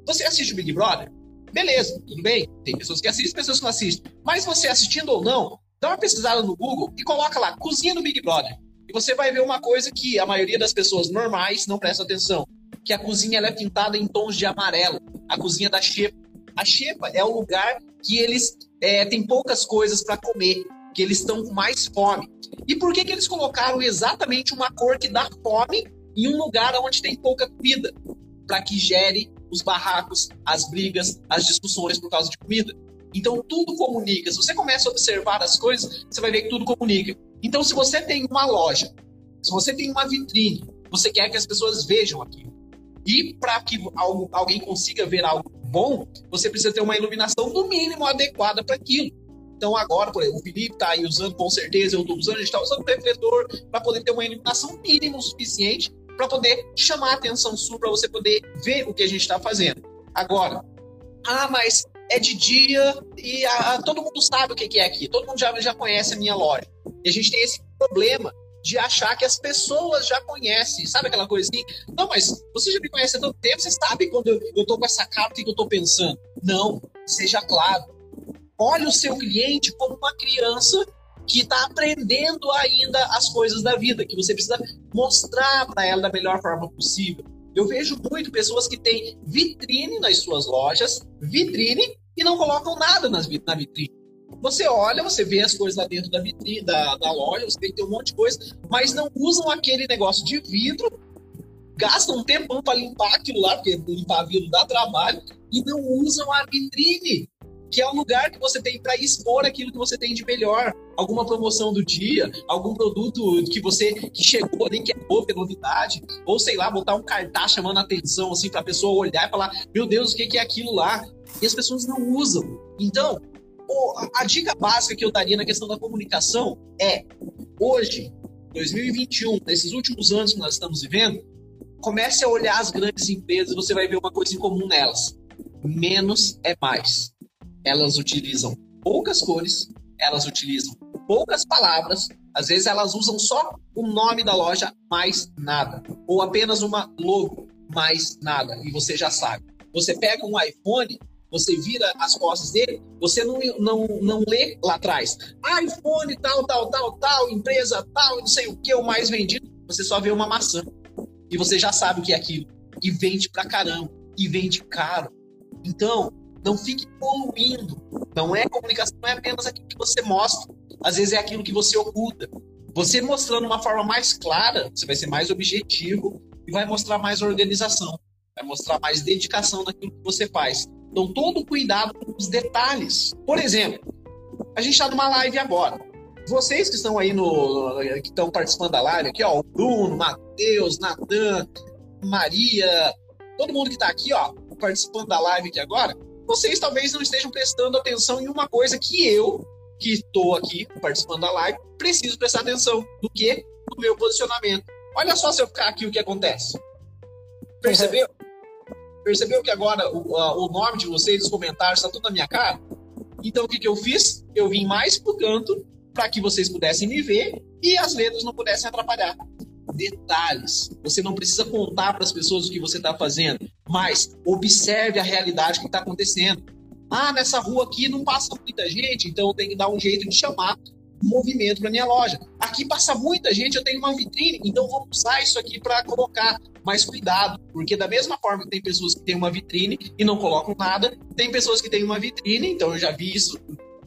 Você assiste o Big Brother? Beleza, tudo bem. Tem pessoas que assistem, pessoas que não assistem. Mas você assistindo ou não, dá uma pesquisada no Google e coloca lá, cozinha do Big Brother. E você vai ver uma coisa que a maioria das pessoas normais não presta atenção que a cozinha é pintada em tons de amarelo. A cozinha da Xepa. A Xepa é o lugar que eles é, têm poucas coisas para comer, que eles estão com mais fome. E por que, que eles colocaram exatamente uma cor que dá fome em um lugar onde tem pouca comida? Para que gere os barracos, as brigas, as discussões por causa de comida. Então tudo comunica. Se você começa a observar as coisas, você vai ver que tudo comunica. Então, se você tem uma loja, se você tem uma vitrine, você quer que as pessoas vejam aquilo. E para que algo, alguém consiga ver algo bom, você precisa ter uma iluminação no mínimo adequada para aquilo. Então agora, por exemplo, o Felipe está aí usando, com certeza, eu estou usando, a gente está usando o refletor para poder ter uma iluminação mínima o suficiente para poder chamar a atenção sua, para você poder ver o que a gente está fazendo. Agora, ah, mas é de dia e todo mundo sabe o que, que é aqui, todo mundo já, já conhece a minha loja. E a gente tem esse problema de achar que as pessoas já conhecem. Sabe aquela coisa assim? Não, mas você já me conhece há tanto tempo, você sabe quando eu, eu tô com essa cara, o que eu tô pensando. Não, seja claro. Olhe o seu cliente como uma criança que está aprendendo ainda as coisas da vida, que você precisa mostrar para ela da melhor forma possível. Eu vejo muito pessoas que têm vitrine nas suas lojas, vitrine, e não colocam nada nas, na vitrine. Você olha, você vê as coisas lá dentro da vitrine, da, da loja, você tem que ter um monte de coisa, mas não usam aquele negócio de vidro, gastam um tempão para limpar aquilo lá, porque limpar vidro dá trabalho, e não usam a vitrine, que é o lugar que você tem para expor aquilo que você tem de melhor. Alguma promoção do dia, algum produto que você que chegou ali, que é novo, é novidade, ou sei lá, botar um cartaz chamando a atenção, assim, para a pessoa olhar e falar: Meu Deus, o que é aquilo lá? E as pessoas não usam. Então, a, dica básica que eu daria na questão da comunicação é: hoje, 2021, nesses últimos anos que nós estamos vivendo, comece a olhar as grandes empresas e você vai ver uma coisa em comum nelas: menos é mais. Elas utilizam poucas cores, elas utilizam poucas palavras, às vezes elas usam só o nome da loja, mais nada, ou apenas uma logo, mais nada, e você já sabe. Você pega um iPhone, você vira as costas dele, você não, não, não lê lá atrás. iPhone, tal, tal, tal, tal, empresa tal, não sei o que, o mais vendido. Você só vê uma maçã. E você já sabe o que é aquilo. E vende pra caramba. E vende caro. Então, não fique poluindo. Não é comunicação, não é apenas aquilo que você mostra. Às vezes é aquilo que você oculta. Você mostrando uma forma mais clara, você vai ser mais objetivo e vai mostrar mais organização. Vai mostrar mais dedicação naquilo que você faz. Então, todo cuidado com os detalhes. Por exemplo, a gente está numa live agora. Vocês que estão aí no. que estão participando da live aqui, ó, o Bruno, Matheus, Natan, Maria, todo mundo que está aqui, ó, participando da live aqui agora, vocês talvez não estejam prestando atenção em uma coisa que eu, que estou aqui participando da live, preciso prestar atenção. Do que? No meu posicionamento. Olha só se eu ficar aqui o que acontece. Percebeu? Percebeu que agora o, o nome de vocês, os comentários, está tudo na minha cara? Então o que, que eu fiz? Eu vim mais pro canto para que vocês pudessem me ver e as letras não pudessem atrapalhar. Detalhes. Você não precisa contar para as pessoas o que você está fazendo, mas observe a realidade que está acontecendo. Ah, nessa rua aqui não passa muita gente, então tenho que dar um jeito de chamar movimento para minha loja. Aqui passa muita gente, eu tenho uma vitrine, então vou usar isso aqui para colocar. Mas cuidado, porque da mesma forma que tem pessoas que têm uma vitrine e não colocam nada, tem pessoas que têm uma vitrine, então eu já vi isso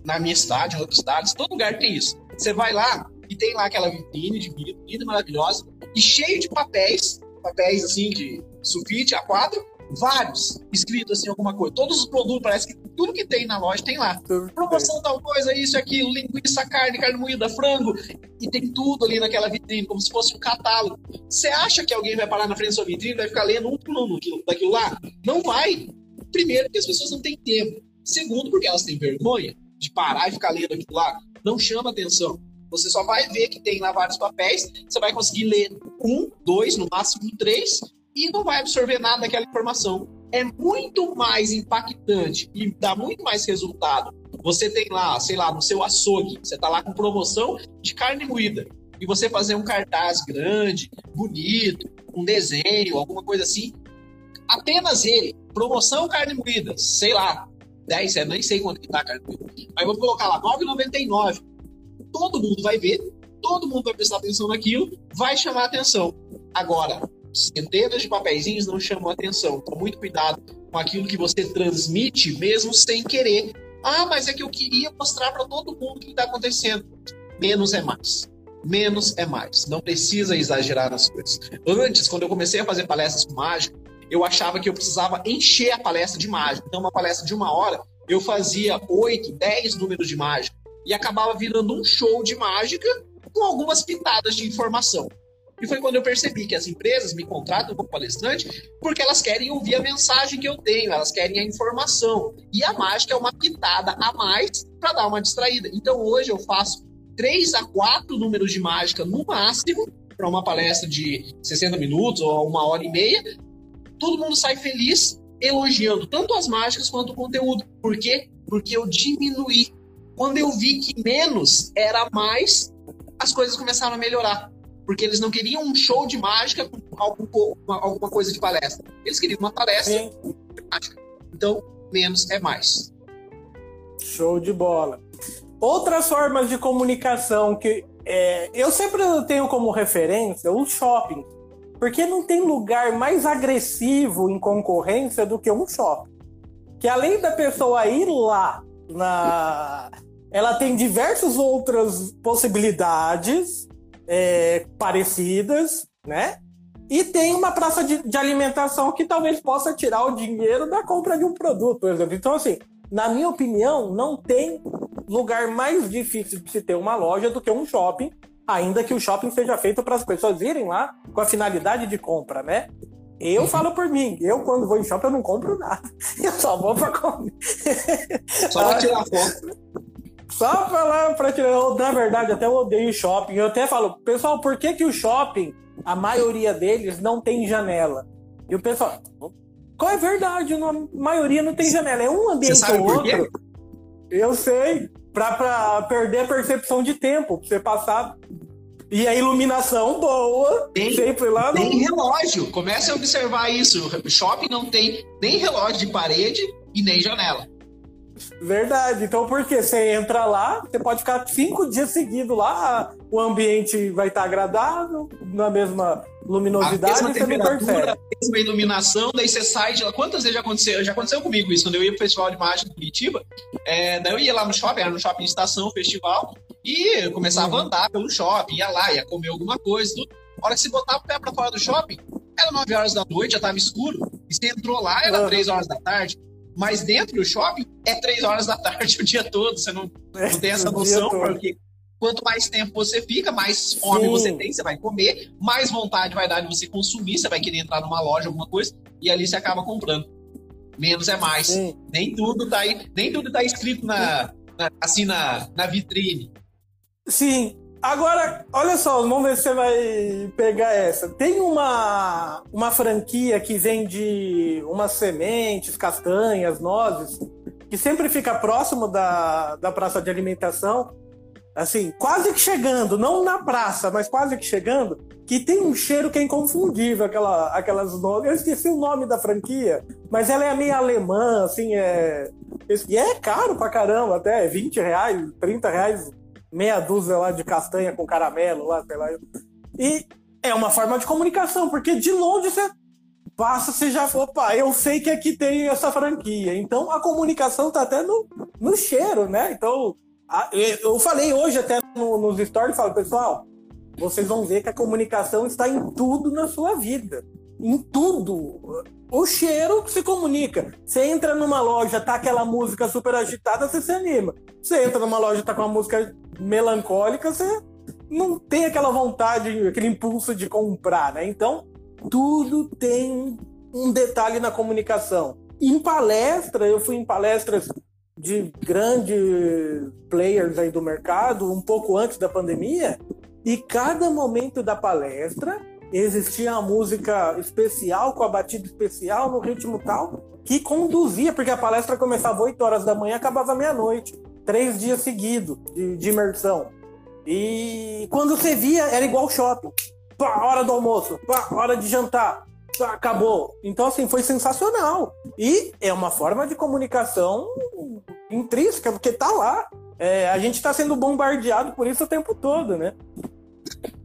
na minha cidade, em outras cidades, todo lugar tem isso. Você vai lá e tem lá aquela vitrine de vidro, linda, maravilhosa, e cheio de papéis, papéis assim de sulfite A4, vários escritos assim, alguma coisa. Todos os produtos, parece que tudo que tem na loja tem lá. Promoção tal coisa, isso, aquilo, linguiça, carne, carne moída, frango. E tem tudo ali naquela vitrine, como se fosse um catálogo. Você acha que alguém vai parar na frente da sua vitrine e vai ficar lendo um por um daquilo lá? Não vai. Primeiro, porque as pessoas não têm tempo. Segundo, porque elas têm vergonha de parar e ficar lendo aquilo lá. Não chama atenção. Você só vai ver que tem lá vários papéis, você vai conseguir ler um, dois, no máximo três, e não vai absorver nada daquela informação. É muito mais impactante e dá muito mais resultado. Você tem lá, sei lá, no seu açougue, você está lá com promoção de carne moída. E você fazer um cartaz grande, bonito, um desenho, alguma coisa assim. Apenas ele, promoção carne moída, sei lá, 10, eu nem sei quanto que tá a carne moída. Mas vou colocar lá, 9,99. Todo mundo vai ver, todo mundo vai prestar atenção naquilo, vai chamar atenção. Agora, centenas de papeizinhos não chamam atenção. Então, muito cuidado com aquilo que você transmite, mesmo sem querer. Ah, mas é que eu queria mostrar para todo mundo o que está acontecendo. Menos é mais. Menos é mais. Não precisa exagerar nas coisas. Antes, quando eu comecei a fazer palestras com mágica, eu achava que eu precisava encher a palestra de mágica. Então, uma palestra de uma hora, eu fazia oito, dez números de mágica. E acabava virando um show de mágica com algumas pitadas de informação. E foi quando eu percebi que as empresas me contratam como palestrante porque elas querem ouvir a mensagem que eu tenho, elas querem a informação. E a mágica é uma pitada a mais para dar uma distraída. Então hoje eu faço três a quatro números de mágica no máximo para uma palestra de 60 minutos ou uma hora e meia. Todo mundo sai feliz elogiando tanto as mágicas quanto o conteúdo. Por quê? Porque eu diminuí. Quando eu vi que menos era mais, as coisas começaram a melhorar. Porque eles não queriam um show de mágica com algum, alguma coisa de palestra. Eles queriam uma palestra Sim. de mágica. Então, menos é mais. Show de bola. Outras formas de comunicação que é, eu sempre tenho como referência o shopping. Porque não tem lugar mais agressivo em concorrência do que um shopping. Que além da pessoa ir lá na. Ela tem diversas outras possibilidades é, parecidas, né? E tem uma praça de, de, alimentação que talvez possa tirar o dinheiro da compra de um produto, por exemplo. Então, assim, na minha opinião, não tem lugar mais difícil de se ter uma loja do que um shopping, ainda que o shopping seja feito para as pessoas irem lá com a finalidade de compra, né? Eu uhum. falo por mim, eu quando vou em shopping eu não compro nada. Eu só vou para comer. Só para tirar foto. Só pra lá, pra tirar. Eu, na verdade, até eu odeio shopping. Eu até falo, pessoal, por que, que o shopping, a maioria deles, não tem janela? E o pessoal, qual é a verdade? A maioria não tem janela. É um ambiente ou outro. Eu sei. Pra, pra perder a percepção de tempo. Pra você passar e a iluminação boa, tem, sempre lá no... Tem relógio. Comece a observar isso. O shopping não tem nem relógio de parede e nem janela. Verdade. Então, porque você entra lá, você pode ficar cinco dias seguidos lá, o ambiente vai estar agradável, na mesma luminosidade, a mesma temperatura, a mesma iluminação, daí você sai de lá. Quantas vezes já aconteceu? Já aconteceu comigo isso, quando eu ia pro Festival de Mágica de Curitiba, é, daí eu ia lá no shopping, era no shopping estação, festival, e começava uhum. a andar pelo shopping, ia lá, ia comer alguma coisa, tudo. A hora que você botava o pé pra fora do shopping, era 9 horas da noite, já tava escuro, e você entrou lá, era uhum. 3 horas da tarde mas dentro do shopping é três horas da tarde o dia todo. Você não, é, não tem essa noção, porque quanto mais tempo você fica, mais fome Sim. você tem, você vai comer, mais vontade vai dar de você consumir, você vai querer entrar numa loja, alguma coisa, e ali você acaba comprando. Menos é mais. Sim. Nem tudo tá aí, nem tudo tá escrito na, na assim na, na vitrine. Sim, Agora, olha só, vamos ver se você vai pegar essa. Tem uma, uma franquia que vende umas sementes, castanhas, nozes, que sempre fica próximo da, da praça de alimentação, assim, quase que chegando, não na praça, mas quase que chegando, que tem um cheiro que é inconfundível, aquela, aquelas nozes. Eu esqueci o nome da franquia, mas ela é meio alemã, assim, é. E é caro pra caramba, até 20 reais, 30 reais meia dúzia lá de castanha com caramelo lá, sei lá. E é uma forma de comunicação, porque de longe você passa, você já opa, eu sei que aqui tem essa franquia. Então a comunicação tá até no, no cheiro, né? Então, a, eu falei hoje até no, nos stories, falo, pessoal, vocês vão ver que a comunicação está em tudo na sua vida. Em tudo. O cheiro se comunica. Você entra numa loja, tá aquela música super agitada, você se anima. Você entra numa loja, tá com uma música melancólica, você não tem aquela vontade, aquele impulso de comprar, né? Então, tudo tem um detalhe na comunicação. Em palestra, eu fui em palestras de grandes players aí do mercado, um pouco antes da pandemia, e cada momento da palestra existia a música especial, com a batida especial, no ritmo tal, que conduzia, porque a palestra começava 8 horas da manhã e acabava meia-noite três dias seguidos de, de, imersão. E quando você via, era igual shopping. Pá, hora do almoço, pá, hora de jantar, pá, acabou. Então, assim, foi sensacional. E é uma forma de comunicação intrínseca, porque tá lá. É, a gente está sendo bombardeado por isso o tempo todo, né?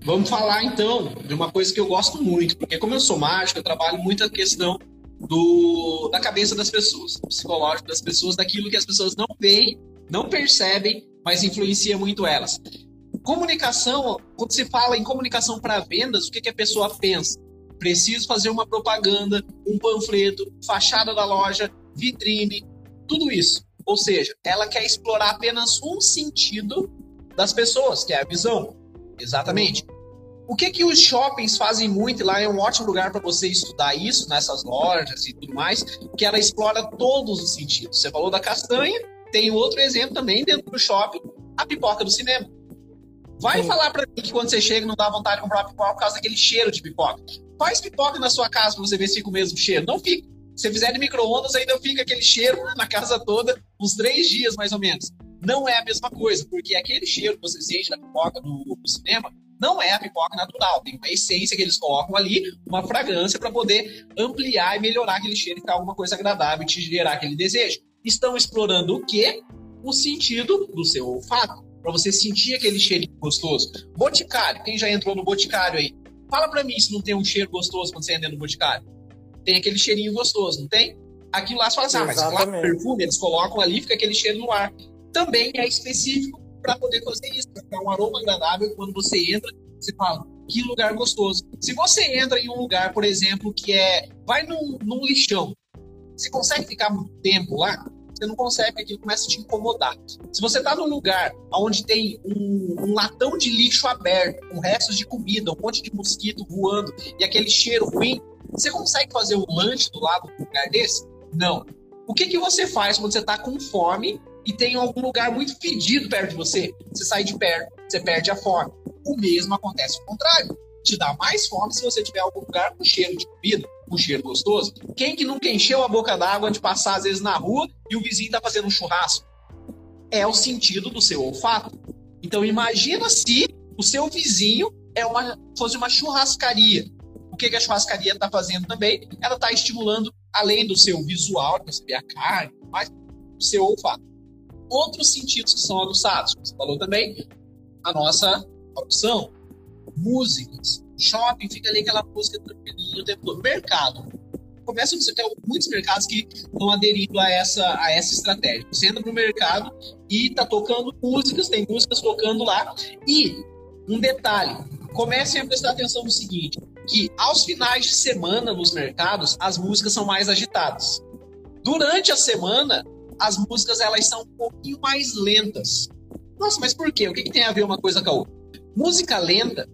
Vamos falar então de uma coisa que eu gosto muito, porque como eu sou mágico, eu trabalho muito a questão do, da cabeça das pessoas, do psicológico das pessoas, daquilo que as pessoas não veem não percebem, mas influencia muito elas. Comunicação, quando se fala em comunicação para vendas, o que, que a pessoa pensa? Preciso fazer uma propaganda, um panfleto, fachada da loja, vitrine, tudo isso. Ou seja, ela quer explorar apenas um sentido das pessoas, que é a visão. Exatamente. O que que os shoppings fazem muito, e lá é um ótimo lugar para você estudar isso, nessas lojas e tudo mais, que ela explora todos os sentidos. Você falou da castanha, tem outro exemplo também dentro do shopping, a pipoca do cinema. Vai Sim. falar para mim que quando você chega não dá vontade de comprar pipoca por causa daquele cheiro de pipoca. Faz pipoca na sua casa pra você ver se fica o mesmo cheiro. Não fica. Se fizer de micro-ondas, ainda fica aquele cheiro na casa toda, uns três dias mais ou menos. Não é a mesma coisa, porque aquele cheiro que você sente da pipoca no, no cinema não é a pipoca natural. Tem uma essência que eles colocam ali, uma fragrância para poder ampliar e melhorar aquele cheiro e ficar alguma coisa agradável e te gerar aquele desejo. Estão explorando o quê? O sentido do seu olfato, para você sentir aquele cheirinho gostoso. Boticário, quem já entrou no boticário aí? Fala para mim se não tem um cheiro gostoso quando você entra no boticário. Tem aquele cheirinho gostoso, não tem? Aquilo lá fala assim, ah, mas claro, perfume, eles colocam ali, fica aquele cheiro no ar. Também é específico para poder fazer isso, para ficar um aroma agradável quando você entra, você fala, que lugar gostoso. Se você entra em um lugar, por exemplo, que é. Vai num, num lixão, você consegue ficar muito tempo lá? Você não consegue, aquilo começa a te incomodar. Se você está num lugar onde tem um, um, latão de lixo aberto, com restos de comida, um monte de mosquito voando e aquele cheiro ruim, você consegue fazer um lanche do lado um lugar desse? Não. O que, que você faz quando você está com fome e tem algum lugar muito fedido perto de você, você sai de perto, você perde a fome. O mesmo acontece ao contrário. Te dá mais fome se você tiver algum lugar com cheiro de comida, com cheiro gostoso. Quem que nunca encheu a boca d'água de passar às vezes na rua e o vizinho está fazendo um churrasco? É o sentido do seu olfato. Então imagina se o seu vizinho é uma, fosse uma churrascaria. O que, que a churrascaria está fazendo também? Ela está estimulando, além do seu visual, receber a carne, mais, o seu olfato outros sentidos que são aguçados. Você falou também a nossa opção, músicas. Shopping fica ali aquela música tranquilinha o tempo todo. Mercado. Começa você tem muitos mercados que estão aderindo a essa, a essa estratégia. Você entra no mercado e está tocando músicas, tem músicas tocando lá. E um detalhe, comecem a prestar atenção no seguinte, que aos finais de semana nos mercados, as músicas são mais agitadas. Durante a semana, as músicas elas são um pouquinho mais lentas. Nossa, mas por quê? O que, que tem a ver uma coisa com a outra? Música lenta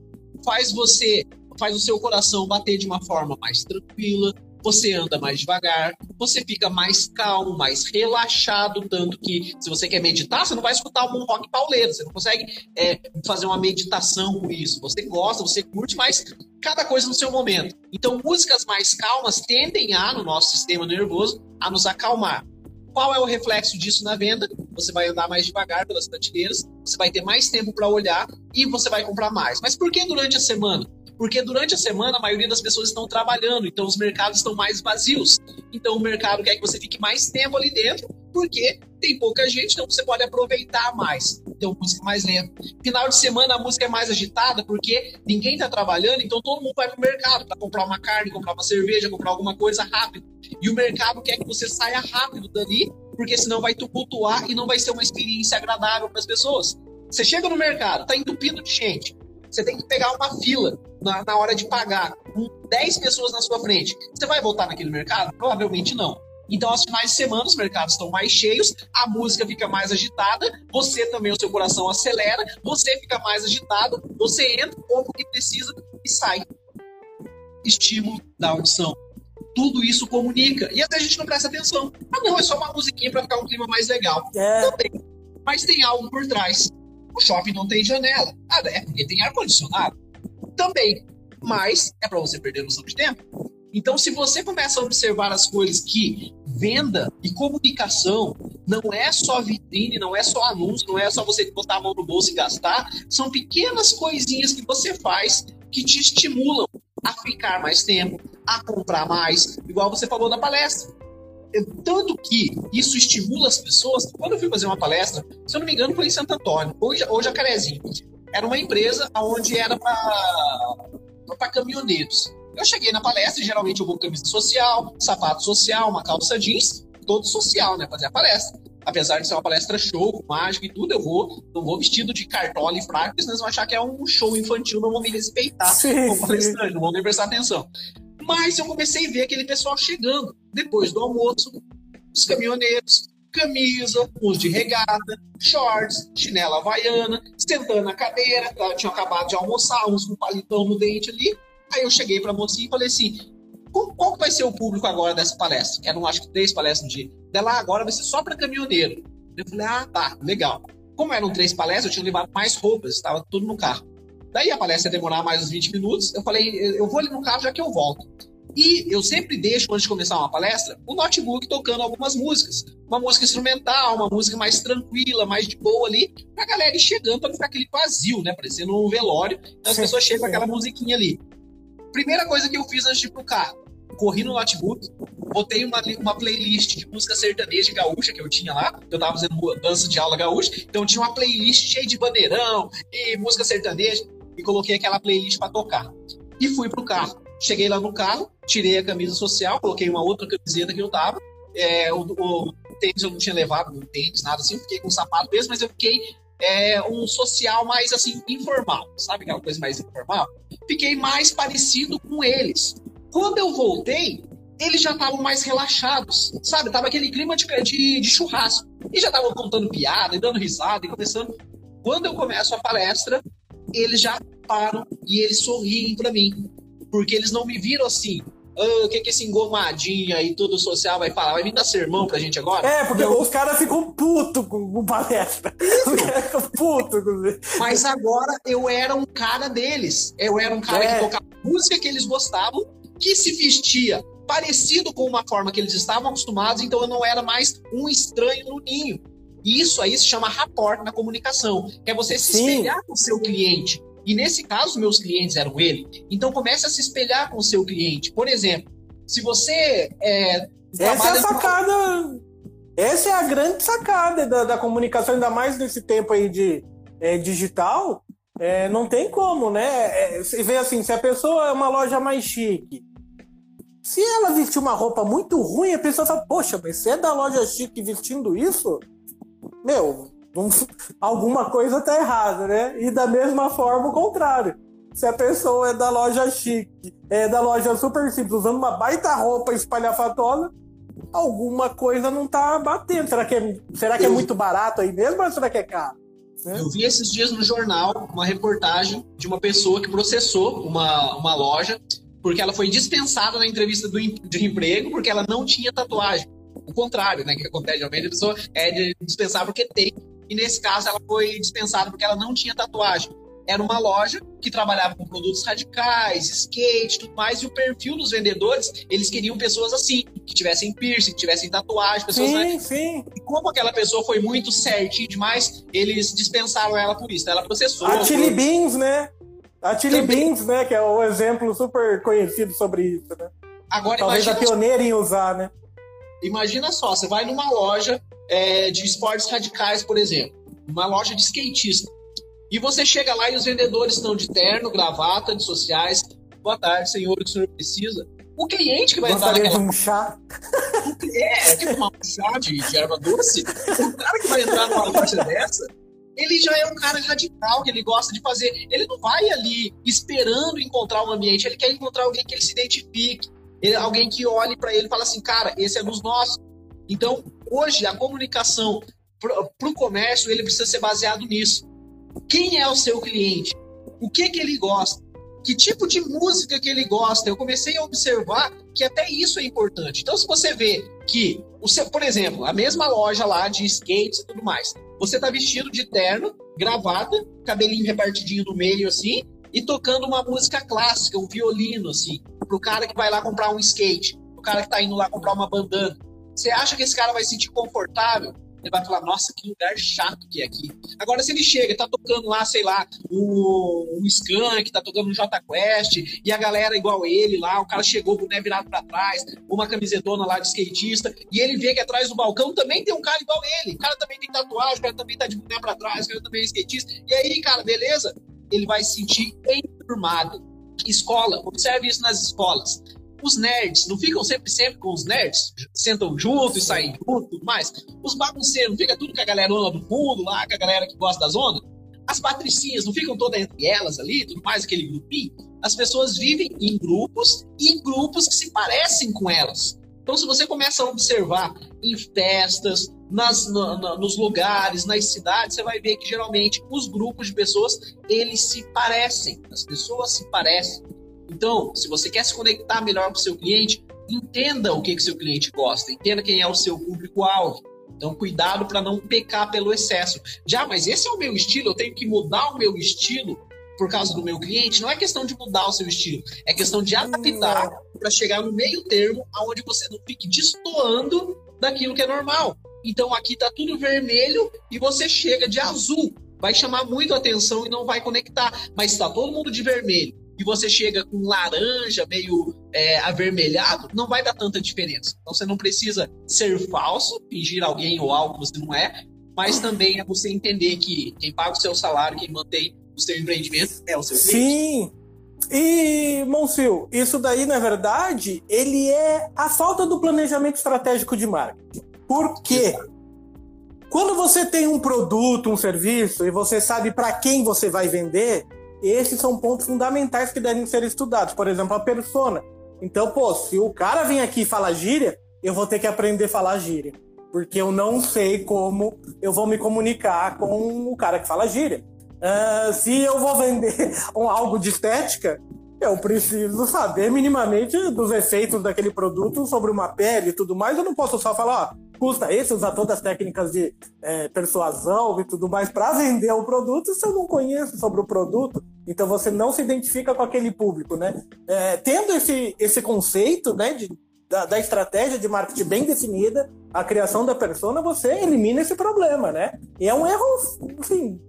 faz você, faz o seu coração bater de uma forma mais tranquila, você anda mais devagar, você fica mais calmo, mais relaxado, tanto que se você quer meditar, você não vai escutar um rock pauleiro, você não consegue é, fazer uma meditação com isso. Você gosta, você curte, mas cada coisa no seu momento. Então, músicas mais calmas tendem a, no nosso sistema nervoso, a nos acalmar. Qual é o reflexo disso na venda? Você vai andar mais devagar pelas prateleiras, você vai ter mais tempo para olhar e você vai comprar mais. Mas por que durante a semana? Porque durante a semana a maioria das pessoas estão trabalhando, então os mercados estão mais vazios. Então o mercado quer que você fique mais tempo ali dentro, porque tem pouca gente, então você pode aproveitar mais. Então música mais lenta. Final de semana a música é mais agitada, porque ninguém está trabalhando, então todo mundo vai para o mercado para comprar uma carne, comprar uma cerveja, comprar alguma coisa rápido. E o mercado quer que você saia rápido dali, porque senão vai tumultuar e não vai ser uma experiência agradável para as pessoas. Você chega no mercado, está entupido de gente. Você tem que pegar uma fila na, na hora de pagar com 10 pessoas na sua frente. Você vai voltar naquele mercado? Provavelmente não. Então, aos finais de semana, os mercados estão mais cheios, a música fica mais agitada, você também, o seu coração acelera, você fica mais agitado, você entra, compra o que precisa e sai. Estímulo da audição. Tudo isso comunica. E até a gente não presta atenção. Ah, não, é só uma musiquinha para ficar um clima mais legal. É. Também. Mas tem algo por trás. O shopping não tem janela. Ah, é porque tem ar-condicionado? Também. Mas é para você perder noção de tempo. Então, se você começa a observar as coisas que venda e comunicação não é só vitrine, não é só anúncio, não é só você botar a mão no bolso e gastar, são pequenas coisinhas que você faz que te estimulam a ficar mais tempo, a comprar mais, igual você falou na palestra. Tanto que isso estimula as pessoas. Quando eu fui fazer uma palestra, se eu não me engano, foi em Santo Antônio, hoje, hoje a Carezinho. Era uma empresa onde era para caminhoneiros. Eu cheguei na palestra, geralmente eu vou com camisa social, sapato social, uma calça jeans, todo social, né? Fazer a palestra. Apesar de ser uma palestra show, mágica e tudo, eu vou, não vou vestido de cartola e fraco, porque senão eles vão achar que é um show infantil, não vão me respeitar como palestrante, não vão me prestar atenção. Mas eu comecei a ver aquele pessoal chegando depois do almoço, os caminhoneiros, camisa, uso de regata, shorts, chinela havaiana, sentando na cadeira, ela tinha acabado de almoçar, uns um palitão no dente ali. Aí eu cheguei pra mocinha e falei assim: qual, qual vai ser o público agora dessa palestra? Que eram, acho que, três palestras no dia. Dela agora vai ser só para caminhoneiro. Eu falei, ah, tá, legal. Como eram três palestras, eu tinha levado mais roupas, estava tudo no carro. Daí a palestra ia demorar mais uns 20 minutos. Eu falei, eu vou ali no carro já que eu volto. E eu sempre deixo, antes de começar uma palestra, o notebook tocando algumas músicas. Uma música instrumental, uma música mais tranquila, mais de boa ali, pra galera ir chegando pra não ficar aquele vazio, né? Parecendo um velório. Então as pessoas chegam com aquela musiquinha ali. Primeira coisa que eu fiz antes de ir pro carro, corri no notebook, botei uma, uma playlist de música sertaneja gaúcha que eu tinha lá, eu tava fazendo dança de aula gaúcha, então tinha uma playlist cheia de bandeirão e música sertaneja, e coloquei aquela playlist para tocar. E fui pro carro. Cheguei lá no carro, tirei a camisa social, coloquei uma outra camiseta que eu tava, é, o, o, tênis eu não tinha levado, o tênis, nada assim, fiquei com o sapato mesmo, mas eu fiquei é, um social mais assim, informal, sabe aquela coisa mais informal? Fiquei mais parecido com eles. Quando eu voltei, eles já estavam mais relaxados, sabe? Tava aquele clima de, de, de churrasco. E já estavam contando piada, e dando risada, e começando. Quando eu começo a palestra, eles já param e eles sorriem para mim. Porque eles não me viram assim. Ah, o que, que esse engomadinho aí, todo social vai falar? Vai vir dar sermão pra gente agora? É, porque os caras ficam putos com, com palestra. puto com Mas agora eu era um cara deles. Eu era um cara é. que tocava música que eles gostavam que se vestia parecido com uma forma que eles estavam acostumados, então eu não era mais um estranho no ninho. E isso aí se chama rapport na comunicação, que é você se Sim. espelhar com o seu cliente. E nesse caso, meus clientes eram ele. Então comece a se espelhar com o seu cliente. Por exemplo, se você é, Essa é a sacada. Com... Essa é a grande sacada da, da, comunicação, ainda mais nesse tempo aí de é, digital. É, não tem como, né? É, você vê assim, se a pessoa é uma loja mais chique, se ela vestir uma roupa muito ruim, a pessoa fala, poxa, mas você é da loja chique vestindo isso? Meu, alguma coisa tá errada, né? E da mesma forma o contrário. Se a pessoa é da loja chique, é da loja super simples, usando uma baita roupa espalhafatosa, alguma coisa não tá batendo. Será que é, será que é muito barato aí mesmo ou será que é caro? Né? Eu vi esses dias no jornal uma reportagem de uma pessoa que processou uma, uma loja porque ela foi dispensada na entrevista do, de emprego porque ela não tinha tatuagem. O contrário, né? Que acontece geralmente, a pessoa é dispensada porque tem. E nesse caso ela foi dispensada porque ela não tinha tatuagem. Era uma loja que trabalhava com produtos radicais, skate, tudo mais, e o perfil dos vendedores, eles queriam pessoas assim, que tivessem piercing, que tivessem tatuagem, pessoas. Sim, né? sim. E como aquela pessoa foi muito certinha demais, eles dispensaram ela por isso. Ela processou. A Chili Beans, né? A Chili Beans, né? Que é o um exemplo super conhecido sobre isso, né? Agora, Talvez a pioneira em usar, né? Imagina só, você vai numa loja é, de esportes radicais, por exemplo, uma loja de skatista. E você chega lá e os vendedores estão de terno, gravata, de sociais. Boa tarde, senhor, o que o senhor precisa? O cliente que vai Gostaria entrar naquela... de um chá? É, é tipo uma chá de, de erva doce. O cara que vai entrar numa loja dessa, ele já é um cara radical, que ele gosta de fazer. Ele não vai ali esperando encontrar um ambiente, ele quer encontrar alguém que ele se identifique, ele, alguém que olhe para ele e fala assim, cara, esse é dos nossos. Então, hoje, a comunicação para o comércio, ele precisa ser baseado nisso. Quem é o seu cliente? O que, que ele gosta? Que tipo de música que ele gosta? Eu comecei a observar que até isso é importante. Então, se você vê que, o seu, por exemplo, a mesma loja lá de skates e tudo mais, você tá vestido de terno, gravata, cabelinho repartidinho no meio assim, e tocando uma música clássica, um violino assim, pro cara que vai lá comprar um skate, pro cara que tá indo lá comprar uma bandana. Você acha que esse cara vai se sentir confortável? Ele vai falar, nossa, que lugar chato que é aqui. Agora, se ele chega, tá tocando lá, sei lá, um, um Skank, tá tocando um J Quest, e a galera igual ele lá, o cara chegou com o né virado pra trás, uma camisetona lá de skatista, e ele vê que atrás do balcão também tem um cara igual ele. O cara também tem tatuagem, o cara também tá de boné pra trás, o cara também é skatista. E aí, cara, beleza? Ele vai se sentir enturmado. Escola, observe isso nas escolas os nerds não ficam sempre, sempre com os nerds? Sentam junto e saem junto, mas os bagunceiros não ficam tudo com a galera do fundo lá, com a galera que gosta da zona? As patricinhas não ficam todas entre elas ali, tudo mais, aquele grupinho? As pessoas vivem em grupos e grupos que se parecem com elas. Então, se você começa a observar em festas, nas, no, no, nos lugares, nas cidades, você vai ver que geralmente os grupos de pessoas eles se parecem, as pessoas se parecem. Então, se você quer se conectar melhor com o seu cliente, entenda o que que seu cliente gosta, entenda quem é o seu público-alvo. Então, cuidado para não pecar pelo excesso. Já, mas esse é o meu estilo, eu tenho que mudar o meu estilo por causa do meu cliente. Não é questão de mudar o seu estilo, é questão de adaptar para chegar no meio termo, aonde você não fique destoando daquilo que é normal. Então, aqui tá tudo vermelho e você chega de azul. Vai chamar muito atenção e não vai conectar. Mas está todo mundo de vermelho e você chega com laranja, meio é, avermelhado, não vai dar tanta diferença. Então você não precisa ser falso, fingir alguém ou algo que você não é, mas também é você entender que quem paga o seu salário, quem mantém o seu empreendimento é o seu cliente. Sim. E, Monsil, isso daí, na verdade, ele é a falta do planejamento estratégico de marketing. Por quê? Quando você tem um produto, um serviço, e você sabe para quem você vai vender, esses são pontos fundamentais que devem ser estudados. Por exemplo, a persona. Então, pô, se o cara vem aqui e fala gíria, eu vou ter que aprender a falar gíria. Porque eu não sei como eu vou me comunicar com o cara que fala gíria. Uh, se eu vou vender um, algo de estética, eu preciso saber minimamente dos efeitos daquele produto sobre uma pele e tudo mais. Eu não posso só falar, ó, custa esse, usar todas as técnicas de é, persuasão e tudo mais para vender o produto se eu não conheço sobre o produto. Então você não se identifica com aquele público, né? É, tendo esse, esse conceito, né, de, da, da, estratégia de marketing bem definida, a criação da persona, você elimina esse problema, né? E é um erro, assim,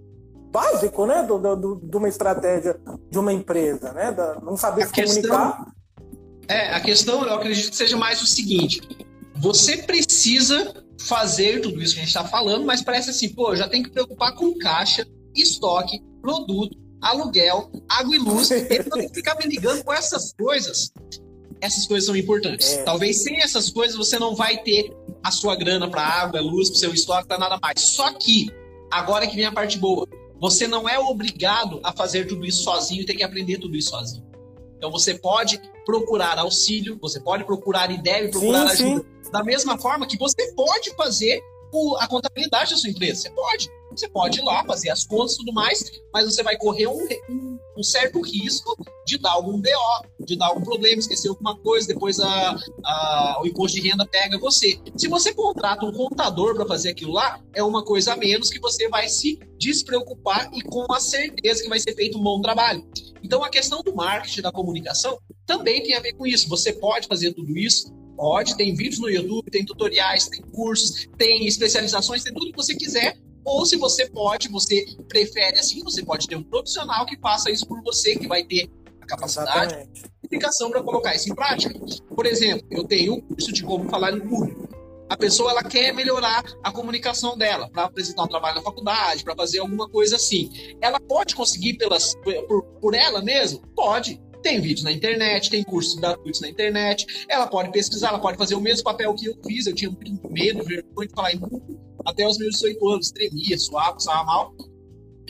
básico, né, do, do, de uma estratégia de uma empresa, né, da, não saber a se questão, comunicar. É, a questão, eu acredito que seja mais o seguinte: você precisa fazer tudo isso que a gente está falando, mas parece assim, pô, já tem que preocupar com caixa, estoque, produto, aluguel, água e luz, e eu tenho que ficar me ligando com essas coisas. Essas coisas são importantes. É. Talvez sem essas coisas você não vai ter a sua grana para água, luz, para seu estoque, para nada mais. Só que agora que vem a parte boa você não é obrigado a fazer tudo isso sozinho e ter que aprender tudo isso sozinho. Então você pode procurar auxílio, você pode procurar e deve procurar sim, ajuda. Sim. Da mesma forma que você pode fazer a contabilidade da sua empresa. Você pode. Você pode ir lá fazer as contas e tudo mais, mas você vai correr um, um, um, certo risco de dar algum BO, de dar algum problema, esquecer alguma coisa, depois a, a, o imposto de renda pega você. Se você contrata um contador para fazer aquilo lá, é uma coisa a menos que você vai se despreocupar e com a certeza que vai ser feito um bom trabalho. Então a questão do marketing, da comunicação, também tem a ver com isso. Você pode fazer tudo isso, Pode, tem vídeos no YouTube, tem tutoriais, tem cursos, tem especializações, tem tudo que você quiser ou se você pode, você prefere assim, você pode ter um profissional que faça isso por você, que vai ter a capacidade e aplicação para colocar isso em prática. Por exemplo, eu tenho um curso de como falar em público. A pessoa ela quer melhorar a comunicação dela para apresentar um trabalho na faculdade, para fazer alguma coisa assim. Ela pode conseguir pelas, por, por ela mesma? Pode. Tem vídeos na internet, tem cursos gratuitos na internet. Ela pode pesquisar, ela pode fazer o mesmo papel que eu fiz. Eu tinha medo, vergonha de falar em público até os meus 18 anos, tremia, suava, passava mal.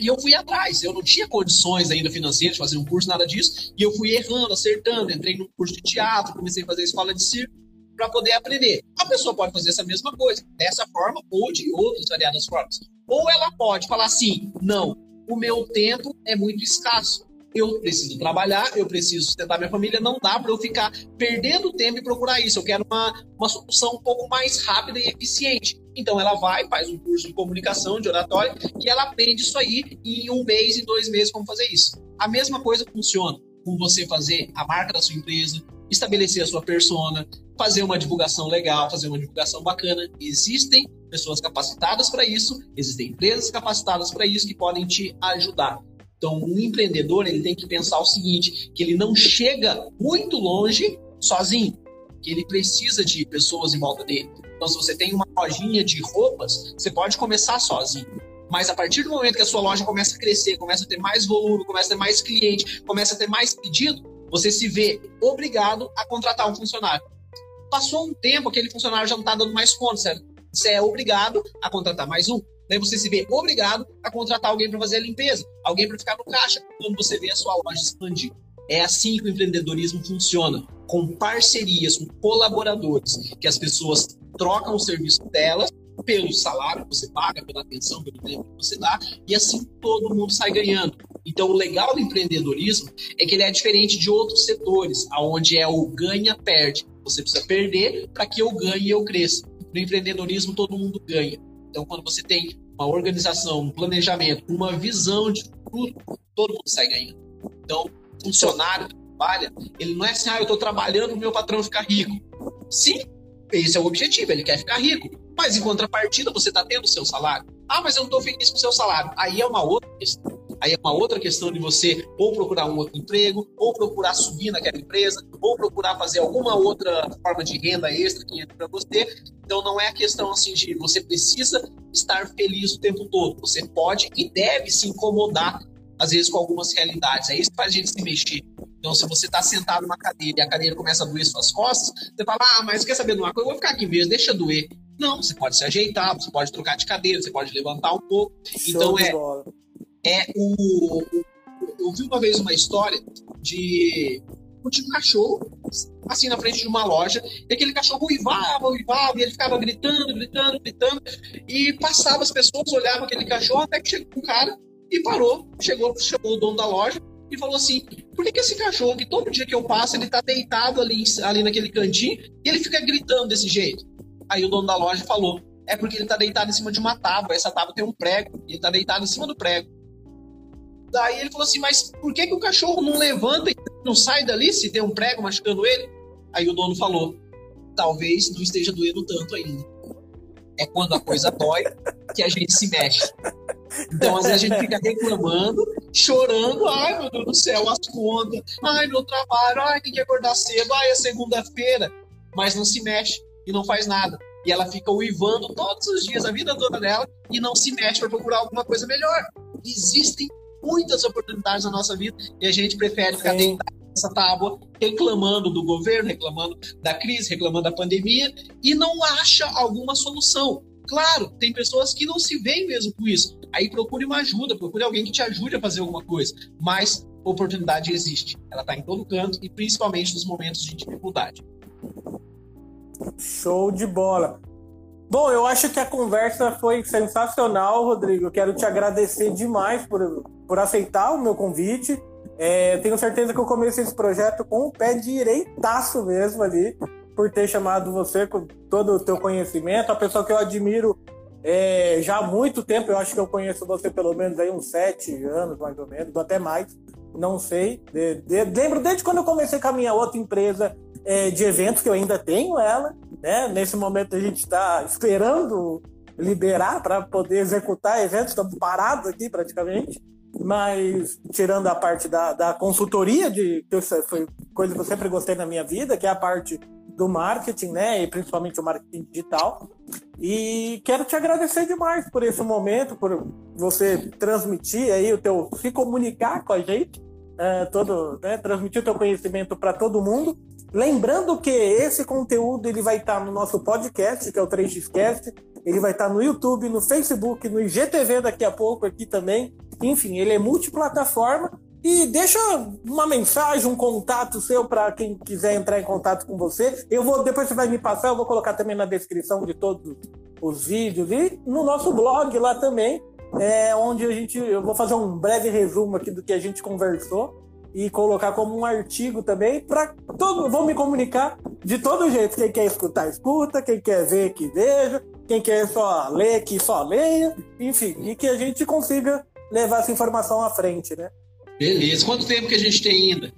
E eu fui atrás, eu não tinha condições ainda financeiras de fazer um curso, nada disso, e eu fui errando, acertando, entrei num curso de teatro, comecei a fazer escola de circo para poder aprender. A pessoa pode fazer essa mesma coisa, dessa forma ou de outras variadas formas. Ou ela pode falar assim: não, o meu tempo é muito escasso eu preciso trabalhar, eu preciso sustentar minha família, não dá para eu ficar perdendo tempo e procurar isso. Eu quero uma, uma solução um pouco mais rápida e eficiente. Então ela vai, faz um curso de comunicação, de oratória, e ela aprende isso aí em um mês, em dois meses, como fazer isso. A mesma coisa funciona com você fazer a marca da sua empresa, estabelecer a sua persona, fazer uma divulgação legal, fazer uma divulgação bacana. Existem pessoas capacitadas para isso, existem empresas capacitadas para isso que podem te ajudar. Então, um empreendedor ele tem que pensar o seguinte, que ele não chega muito longe sozinho, que ele precisa de pessoas em volta dele. Então, se você tem uma lojinha de roupas, você pode começar sozinho. Mas a partir do momento que a sua loja começa a crescer, começa a ter mais volume, começa a ter mais cliente, começa a ter mais pedido, você se vê obrigado a contratar um funcionário. Passou um tempo, aquele funcionário já não está dando mais conta, certo? Você é obrigado a contratar mais um. Daí você se vê obrigado a contratar alguém para fazer a limpeza, alguém para ficar no caixa, quando você vê a sua loja expandir. É assim que o empreendedorismo funciona, com parcerias, com colaboradores, que as pessoas trocam o serviço delas pelo salário que você paga, pela atenção, pelo tempo que você dá, e assim todo mundo sai ganhando. Então, o legal do empreendedorismo é que ele é diferente de outros setores, onde é o ganha-perde. Você precisa perder para que eu ganhe e eu cresça. No empreendedorismo, todo mundo ganha. Então, quando você tem uma organização, um planejamento, uma visão de futuro, todo mundo sai ganhando. Então, funcionário que trabalha, ele não é assim, ah, eu estou trabalhando, meu patrão ficar rico. Sim, esse é o objetivo, ele quer ficar rico. Mas em contrapartida, você está tendo o seu salário. Ah, mas eu não estou feliz com o seu salário. Aí é uma outra questão. Aí é uma outra questão de você ou procurar um outro emprego, ou procurar subir naquela empresa, ou procurar fazer alguma outra forma de renda extra que entra para você. Então não é a questão assim de você precisa estar feliz o tempo todo. Você pode e deve se incomodar às vezes com algumas realidades. É isso que faz a gente se mexer. Então, se você está sentado numa cadeira e a cadeira começa a doer suas costas, você fala, ah, mas quer saber de uma coisa? Eu vou ficar aqui mesmo, deixa doer. Não, você pode se ajeitar, você pode trocar de cadeira, você pode levantar um pouco. Show então, é, é o, Eu vi uma vez uma história de um cachorro, assim, na frente de uma loja, e aquele cachorro uivava, uivava, e ele ficava gritando, gritando, gritando, e passava as pessoas, olhavam aquele cachorro, até que chegou um cara e parou, chegou, chegou o dono da loja e falou assim: por que, que esse cachorro, que todo dia que eu passo, ele tá deitado ali, ali naquele cantinho e ele fica gritando desse jeito? Aí o dono da loja falou: é porque ele tá deitado em cima de uma tábua, essa tábua tem um prego, ele tá deitado em cima do prego. Daí ele falou assim: mas por que, que o cachorro não levanta e não sai dali se tem um prego machucando ele? Aí o dono falou: talvez não esteja doendo tanto ainda. É quando a coisa dói que a gente se mexe. Então, às vezes, a gente fica reclamando, chorando. Ai, meu Deus do céu, as contas. Ai, meu trabalho. Ai, tem que acordar cedo. Ai, é segunda-feira. Mas não se mexe e não faz nada. E ela fica uivando todos os dias, a vida toda dela, e não se mexe para procurar alguma coisa melhor. Existem muitas oportunidades na nossa vida e a gente prefere ficar deitado nessa tábua, reclamando do governo, reclamando da crise, reclamando da pandemia e não acha alguma solução. Claro, tem pessoas que não se veem mesmo com isso. Aí procure uma ajuda, procure alguém que te ajude a fazer alguma coisa. Mas oportunidade existe. Ela está em todo canto e principalmente nos momentos de dificuldade. Show de bola. Bom, eu acho que a conversa foi sensacional, Rodrigo. Eu quero te agradecer demais por, por aceitar o meu convite. É, tenho certeza que eu comecei esse projeto com o pé direitaço mesmo ali por ter chamado você com todo o teu conhecimento, a pessoa que eu admiro é, já há muito tempo, eu acho que eu conheço você pelo menos aí uns sete anos, mais ou menos, até mais, não sei. De, de, lembro desde quando eu comecei com a minha outra empresa é, de eventos, que eu ainda tenho ela, né? Nesse momento a gente está esperando liberar para poder executar eventos, estamos parados aqui praticamente. Mas tirando a parte da, da consultoria, de, que foi coisa que eu sempre gostei na minha vida, que é a parte do marketing, né? E principalmente o marketing digital. E quero te agradecer demais por esse momento, por você transmitir aí o teu, se comunicar com a gente, uh, todo, né? Transmitir o teu conhecimento para todo mundo. Lembrando que esse conteúdo ele vai estar no nosso podcast, que é o 3xcast. Ele vai estar no YouTube, no Facebook, no IGTV daqui a pouco aqui também. Enfim, ele é multiplataforma e deixa uma mensagem, um contato seu para quem quiser entrar em contato com você. Eu vou, depois você vai me passar, eu vou colocar também na descrição de todos os vídeos e no nosso blog lá também, é onde a gente, eu vou fazer um breve resumo aqui do que a gente conversou e colocar como um artigo também para todo, vou me comunicar de todo jeito. Quem quer escutar, escuta. Quem quer ver, que veja. Quem quer só ler, que só leia. Enfim, e que a gente consiga levar essa informação à frente, né? Beleza. Quanto tempo que a gente tem ainda?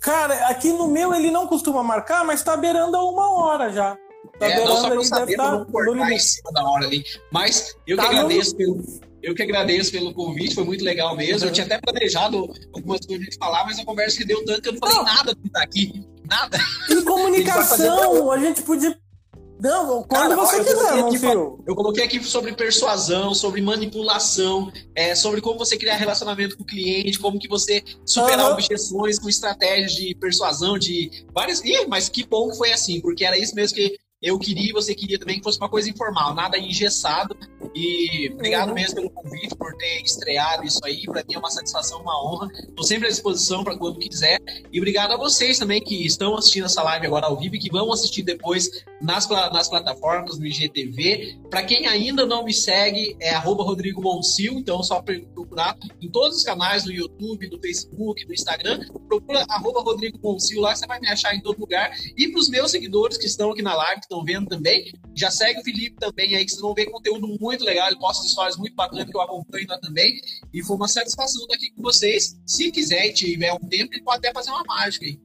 Cara, aqui no meu ele não costuma marcar, mas tá beirando a uma hora já. Tá é, não, só pra saber, tá não cortar em cima da hora ali. Mas eu tá que agradeço pelo, eu que agradeço pelo convite, foi muito legal mesmo. Uhum. Eu tinha até planejado algumas coisas de falar, mas a conversa que deu tanto que eu não falei não. nada de estar aqui. Nada. Em comunicação, a gente podia não, quando Cara, você eu quiser, aqui, Eu coloquei aqui sobre persuasão, sobre manipulação, é, sobre como você criar relacionamento com o cliente, como que você superar uhum. objeções com estratégias de persuasão, de várias. Ih, mas que bom que foi assim, porque era isso mesmo que eu queria e você queria também que fosse uma coisa informal, nada engessado. E obrigado uhum. mesmo pelo convite, por ter estreado isso aí. Para mim é uma satisfação, uma honra. Estou sempre à disposição para quando quiser. E obrigado a vocês também que estão assistindo essa live agora ao vivo e que vão assistir depois nas, nas plataformas, no IGTV. Para quem ainda não me segue, é Rodrigo Monsil, então só procurar em todos os canais, no YouTube, no Facebook, no Instagram. Procura Rodrigo Monsil lá, que você vai me achar em todo lugar. E para os meus seguidores que estão aqui na live, estão vendo também, já segue o Felipe também aí, que vocês vão ver conteúdo muito legal. Ele posta histórias muito bacanas que eu acompanho lá também. E foi uma satisfação estar aqui com vocês. Se quiser e tiver um tempo, ele pode até fazer uma mágica aí.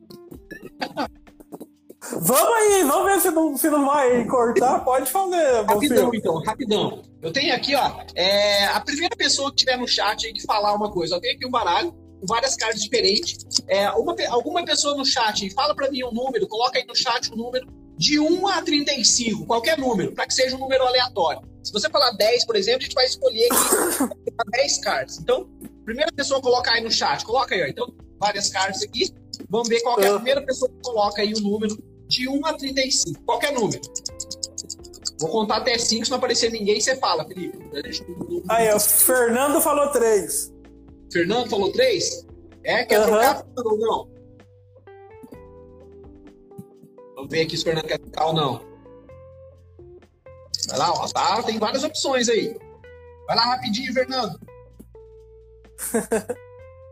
Vamos aí, vamos ver se não, se não vai cortar. Pode fazer. Rapidão, então, rapidão. Eu tenho aqui, ó, é, a primeira pessoa que tiver no chat aí que falar uma coisa. Eu tenho aqui um baralho com várias cartas diferentes. É, uma, alguma pessoa no chat fala para mim um número, coloca aí no chat o um número de 1 a 35, qualquer número, para que seja um número aleatório. Se você falar 10, por exemplo, a gente vai escolher aqui 10 cartas. Então, primeira pessoa coloca aí no chat, coloca aí, ó. Então, várias cartas aqui. Vamos ver qual é a ah. primeira pessoa que coloca aí o número de 1 a 35, qualquer número. Vou contar até 5, se não aparecer ninguém, você fala, Felipe. Aí, o Fernando falou 3. Fernando falou 3? É? Quer uhum. trocar ou não? Vamos ver aqui se o Fernando quer trocar ou não. Vai lá, ó, tá, tem várias opções aí. Vai lá rapidinho, Fernando.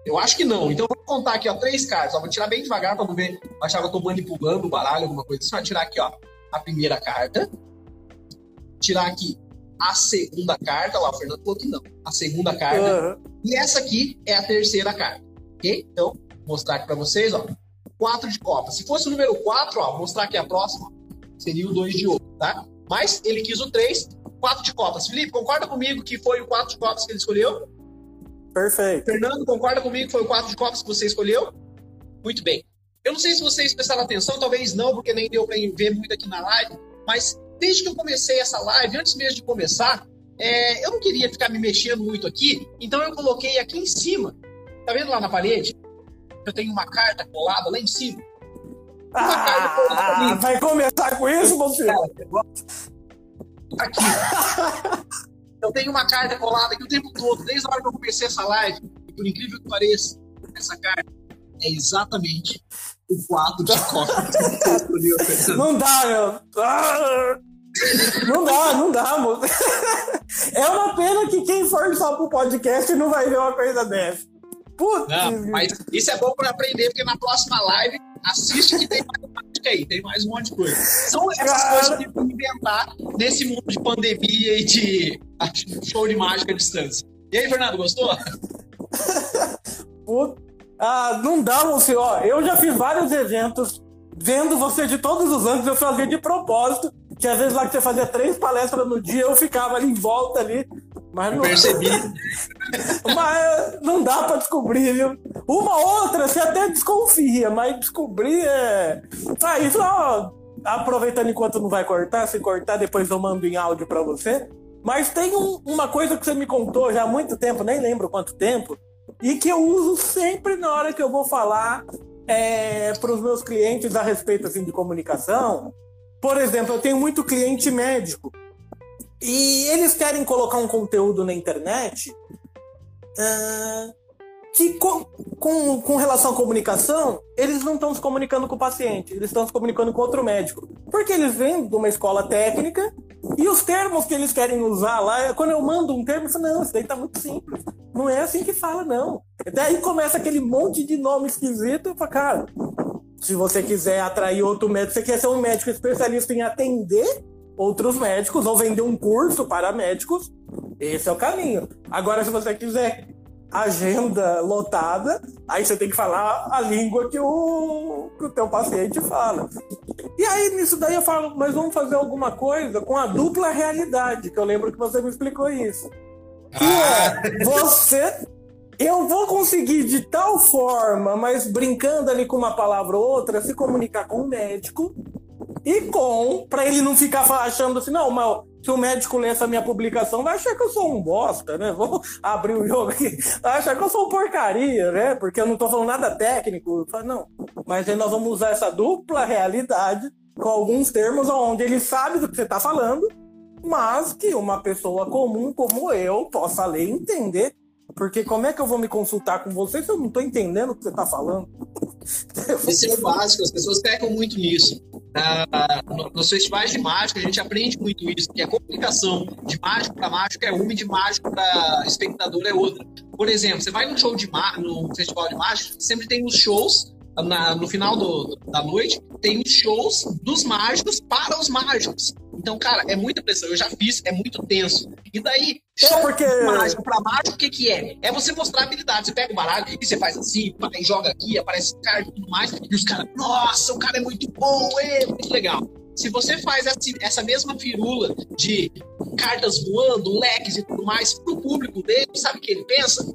Eu acho que não. Então vou contar aqui, ó, três cartas. Ó, vou tirar bem devagar para não ver, achar que eu tô manipulando o baralho, alguma coisa assim. Vou tirar aqui, ó, a primeira carta. Tirar aqui a segunda carta. Lá, o Fernando falou que não. A segunda carta. Uhum. E essa aqui é a terceira carta. Ok? Então, vou mostrar aqui para vocês, ó. Quatro de copa. Se fosse o número quatro, ó, vou mostrar aqui a próxima. Seria o dois de ouro, tá? Mas ele quis o três, quatro de copas. Felipe, concorda comigo que foi o quatro de copas que ele escolheu? Perfeito. Fernando, concorda comigo que foi o quatro de copas que você escolheu? Muito bem. Eu não sei se vocês prestaram atenção, talvez não, porque nem deu para ver muito aqui na live, mas desde que eu comecei essa live, antes mesmo de começar, é, eu não queria ficar me mexendo muito aqui, então eu coloquei aqui em cima, tá vendo lá na parede? Eu tenho uma carta colada lá em cima. Uma ah, carta colada ali. Vai começar com isso, meu filho? Aqui. Eu tenho uma carta colada aqui o tempo todo, desde a hora que eu comecei essa live. E por incrível que pareça, essa carta é exatamente o quadro de copa Não dá, meu. Ah! Não dá, não dá, moço. É uma pena que quem for só pro podcast não vai ver uma coisa dessa. Putz. Não, mas isso é bom para aprender, porque na próxima live assiste que tem mais mágica aí, tem mais um monte de coisa. São essas Cara... coisas que vão inventar nesse mundo de pandemia e de show de mágica à distância. E aí, Fernando, gostou? Puta. Ah, não dá, você, ó. Eu já fiz vários eventos vendo você de todos os anos, eu fazia de propósito, que às vezes lá que você fazia três palestras no dia, eu ficava ali em volta ali. Mas não... Percebi. mas não dá para descobrir, viu? Uma outra você até desconfia, mas descobrir é. Ah, isso, ó, aproveitando enquanto não vai cortar, se cortar, depois eu mando em áudio para você. Mas tem um, uma coisa que você me contou já há muito tempo, nem lembro quanto tempo, e que eu uso sempre na hora que eu vou falar é, para os meus clientes a respeito assim, de comunicação. Por exemplo, eu tenho muito cliente médico e eles querem colocar um conteúdo na internet uh, que, com, com, com, relação à comunicação, eles não estão se comunicando com o paciente, eles estão se comunicando com outro médico. Porque eles vêm de uma escola técnica e os termos que eles querem usar lá, quando eu mando um termo, eu falo, não, isso daí tá muito simples. Não é assim que fala, não. Daí começa aquele monte de nome esquisito. Eu falo, cara, se você quiser atrair outro médico, você quer ser um médico especialista em atender outros médicos ou vender um curso para médicos, esse é o caminho. Agora, se você quiser agenda lotada, aí você tem que falar a língua que o, que o teu paciente fala. E aí, nisso daí eu falo, mas vamos fazer alguma coisa com a dupla realidade, que eu lembro que você me explicou isso. Que é, ah. você... Eu vou conseguir de tal forma, mas brincando ali com uma palavra ou outra, se comunicar com o médico e com, para ele não ficar achando assim, não, mas se o médico ler essa minha publicação, vai achar que eu sou um bosta, né? Vou abrir o jogo aqui. Vai achar que eu sou um porcaria, né? Porque eu não tô falando nada técnico. Falo, não. Mas aí nós vamos usar essa dupla realidade com alguns termos onde ele sabe do que você tá falando mas que uma pessoa comum como eu possa ler e entender. Porque como é que eu vou me consultar com você se eu não estou entendendo o que você está falando? Esse é o básico, as pessoas pecam muito nisso. Ah, nos festivais de mágica, a gente aprende muito isso, que a comunicação de mágico para mágico é uma e de mágico para espectador é outra. Por exemplo, você vai num show de no festival de mágica, sempre tem os shows na, no final do, da noite, tem os shows dos mágicos para os mágicos. Então, cara, é muita pressão. Eu já fiz, é muito tenso. E daí, é show porque... mágico para mágico, o que, que é? É você mostrar habilidade. Você pega o baralho e você faz assim, e joga aqui, aparece carta e tudo mais. E os caras, nossa, o cara é muito bom, é muito legal. Se você faz essa mesma firula de cartas voando, leques e tudo mais pro público dele, sabe o que ele pensa?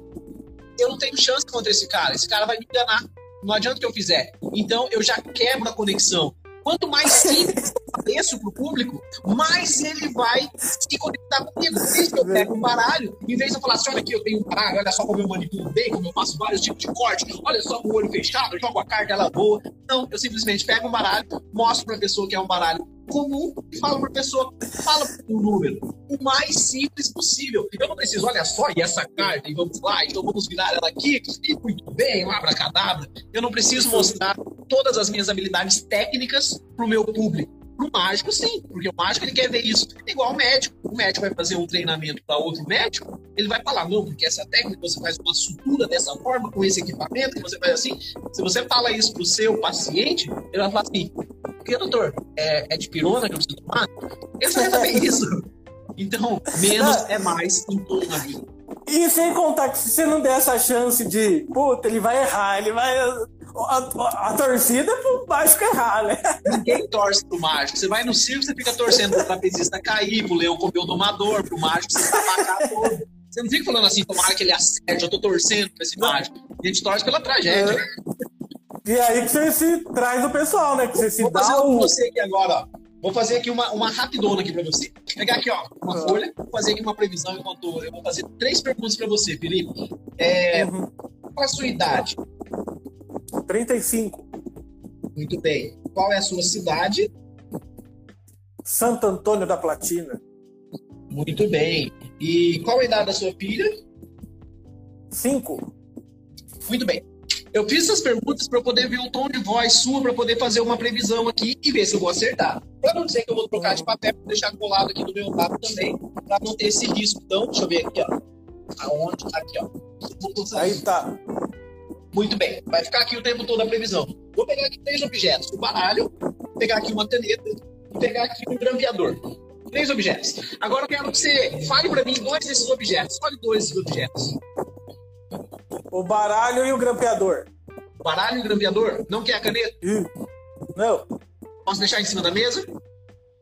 Eu não tenho chance contra esse cara. Esse cara vai me enganar. Não adianta o que eu fizer. Então eu já quebro a conexão. Quanto mais simples eu apareço pro público, mais ele vai se conectar comigo. Isso que eu pego um baralho, em vez de eu falar assim, olha aqui, eu tenho um baralho, olha só como eu manipulo bem, como eu faço vários tipos de corte, olha só com o olho fechado, eu jogo a carta, ela voa. Não, eu simplesmente pego um baralho, mostro pra pessoa que é um baralho comum e falo para a pessoa, fala o número, o mais simples possível. Eu não preciso, olha só, e essa carta, e vamos lá, então vamos virar ela aqui, e muito bem, abra cadabra. Eu não preciso mostrar todas as minhas habilidades técnicas para o meu público. Pro mágico, sim, porque o mágico ele quer ver isso. igual o médico. O médico vai fazer um treinamento para outro médico, ele vai falar, não, porque essa técnica você faz uma sutura dessa forma, com esse equipamento, que você faz assim. Se você fala isso pro seu paciente, ele vai falar assim, porque, doutor, é, é de pirona que eu preciso tomar? Ele vai saber isso. Então, menos é mais em tudo na vida. E sem contar que se você não der essa chance de, puta, ele vai errar, ele vai a, a, torcida pro mágico errar, né? Ninguém torce pro mágico. Você vai no circo, você fica torcendo pro trapezista cair, pro leão comer o domador, pro mágico você tabacar todo. Você não fica falando assim, tomara que ele acerte, eu tô torcendo pra esse mágico. A gente torce pela tragédia. É. E aí que você se traz o pessoal, né? Que você se Vou dá fazer um... você aqui agora, ó. Vou fazer aqui uma, uma rapidona aqui pra você. Vou pegar aqui, ó, uma uhum. folha, vou fazer aqui uma previsão enquanto eu vou fazer três perguntas pra você, Felipe. É, uhum. Qual a sua idade? 35. Muito bem. Qual é a sua cidade? Santo Antônio da Platina. Muito bem. E qual a idade da sua filha? Cinco. Muito bem. Eu fiz essas perguntas para poder ver o tom de voz sua, para poder fazer uma previsão aqui e ver se eu vou acertar. Para não dizer que eu vou trocar de papel, vou deixar colado aqui do meu lado também, para não ter esse risco. Então, deixa eu ver aqui, ó. Aonde? Aqui, ó. Aí tá. Muito bem, vai ficar aqui o tempo todo a previsão. Vou pegar aqui três objetos: o baralho, pegar aqui uma caneta e pegar aqui um grampeador. Três objetos. Agora eu quero que você fale para mim dois desses objetos. Fale dois desses objetos. O baralho e o grampeador. Baralho e grampeador? Não quer a caneta? Não. Posso deixar em cima da mesa?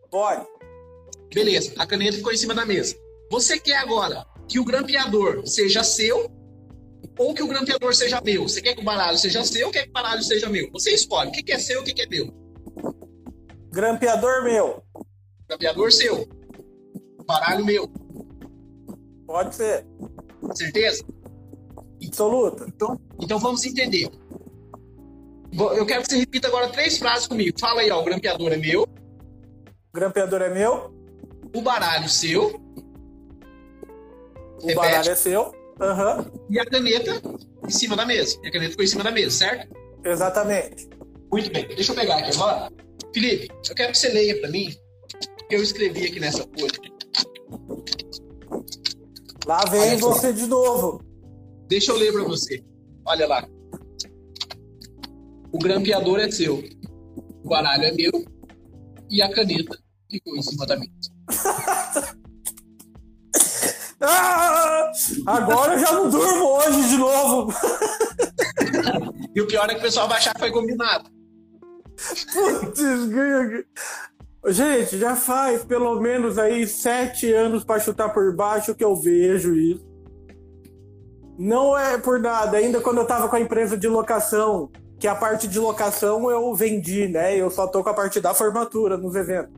Pode. Beleza, a caneta ficou em cima da mesa. Você quer agora que o grampeador seja seu ou que o grampeador seja meu. Você quer que o baralho seja seu ou quer que o baralho seja meu? Você escolhe o que, é seu e o que, é meu. Grampeador meu. Grampeador seu. Baralho meu. Pode ser. Certeza? Absoluta. Então, então vamos entender. Eu quero que você repita agora três frases comigo. Fala aí, ó. O grampeador é meu. O grampeador é meu. O baralho seu. O Repete. baralho é seu. Uhum. E a caneta em cima da mesa. E a caneta ficou em cima da mesa, certo? Exatamente. Muito bem. Deixa eu pegar aqui agora. Felipe, eu quero que você leia para mim o que eu escrevi aqui nessa folha. Lá vem você de novo. Deixa eu ler para você. Olha lá. O grampeador é seu. O baralho é meu. E a caneta ficou em cima da mesa. Ah, agora eu já não durmo hoje de novo. e o pior é que o pessoal vai achar que foi combinado. Putz, Gente, já faz pelo menos aí sete anos para chutar por baixo que eu vejo isso. Não é por nada. Ainda quando eu tava com a empresa de locação, que a parte de locação eu vendi, né? Eu só tô com a parte da formatura nos eventos.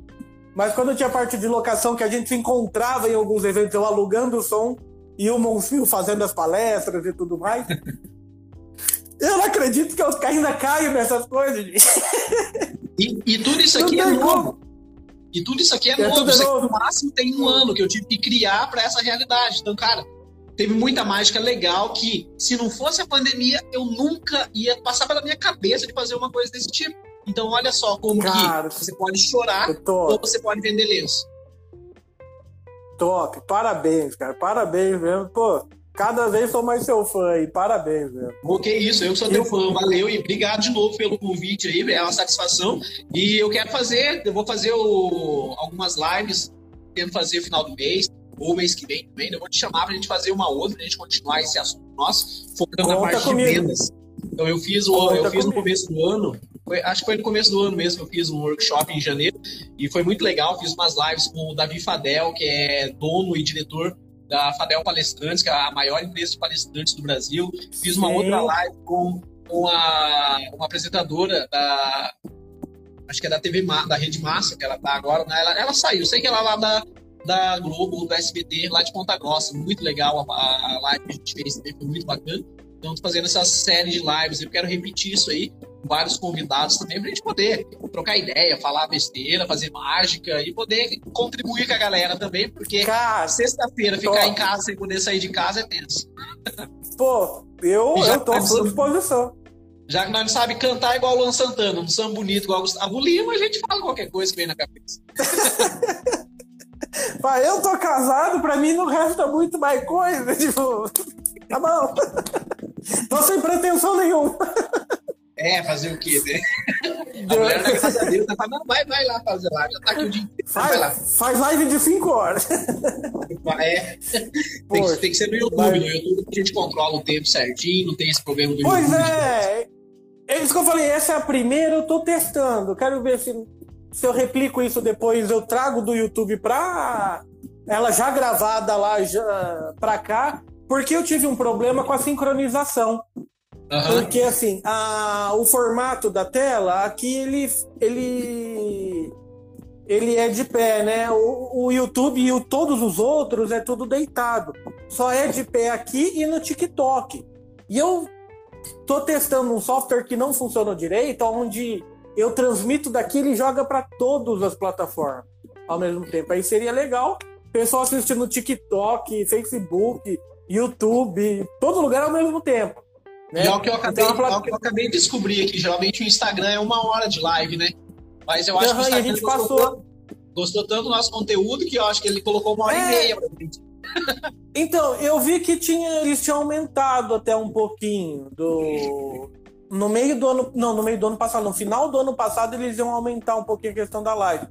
Mas quando tinha parte de locação que a gente se encontrava em alguns eventos, eu alugando o som e o Monfio fazendo as palestras e tudo mais. eu não acredito que eu ainda caio nessas coisas. E, e tudo isso aqui é novo. E tudo isso aqui é, é novo. Isso aqui, no máximo tem um ano que eu tive que criar para essa realidade. Então, cara, teve muita mágica legal que, se não fosse a pandemia, eu nunca ia passar pela minha cabeça de fazer uma coisa desse tipo. Então, olha só como cara, que você pode chorar ou você pode vender lenço. Top, parabéns, cara, parabéns mesmo. Pô, cada vez sou mais seu fã aí, parabéns mesmo. Pô, que isso, eu sou teu fã, valeu e obrigado de novo pelo convite aí, é uma satisfação. E eu quero fazer, eu vou fazer o, algumas lives, tento fazer no final do mês ou mês que vem também. Eu vou te chamar pra gente fazer uma outra, pra gente continuar esse assunto nosso, focando Conta na parte comigo. de vendas. Então eu fiz, o, eu fiz no começo do ano, foi, acho que foi no começo do ano mesmo que eu fiz um workshop em janeiro e foi muito legal. Fiz umas lives com o Davi Fadel, que é dono e diretor da Fadel Palestrantes, que é a maior empresa de palestrantes do Brasil. Fiz uma Sim. outra live com, com a, uma apresentadora da. Acho que é da TV da Rede Massa, que ela tá agora. Né? Ela, ela saiu, sei que ela é lá da, da Globo, do SBT, lá de Ponta Grossa. Muito legal a, a live que a gente fez também, foi muito bacana. Então, tô fazendo essa série de lives. Eu quero repetir isso aí, com vários convidados também, pra gente poder trocar ideia, falar besteira, fazer mágica e poder contribuir com a galera também, porque sexta-feira ficar em casa sem poder sair de casa é tenso. Pô, eu, eu tô à disposição. Já que nós não sabemos cantar igual o Luan Santana, um samba bonito igual o Gustavo Lima, a gente fala qualquer coisa que vem na cabeça. eu tô casado, pra mim não resta muito mais coisa. Tipo, tá bom. Tô sem pretensão nenhuma. É, fazer o quê, né? A mulher da casa dele tá falando, vai, vai lá fazer lá, já tá aqui o dia inteiro. Faz, lá. faz live de 5 horas. É. Tem, que, tem que ser no YouTube. Vai. No YouTube a gente controla o tempo certinho, não tem esse problema do pois YouTube. Pois é. É isso que eu falei, essa é a primeira, eu tô testando. Quero ver se, se eu replico isso depois, eu trago do YouTube pra ela já gravada lá pra cá, porque eu tive um problema com a sincronização. Uhum. Porque assim, a, o formato da tela, aqui ele, ele, ele é de pé, né? O, o YouTube e o, todos os outros é tudo deitado. Só é de pé aqui e no TikTok. E eu tô testando um software que não funciona direito, onde eu transmito daqui ele joga para todas as plataformas ao mesmo tempo. Aí seria legal pessoal assistindo TikTok, Facebook, YouTube, todo lugar ao mesmo tempo. Né? E é o que eu acabei, então, é que eu acabei de descobrir aqui. Geralmente o Instagram é uma hora de live, né? Mas eu acho uhum, que o Instagram a gente gostou, passou... gostou tanto do nosso conteúdo que eu acho que ele colocou uma hora é... e meia pra gente. Então, eu vi que tinha, eles tinham aumentado até um pouquinho do. No meio do ano. Não, no meio do ano passado, no final do ano passado, eles iam aumentar um pouquinho a questão da live.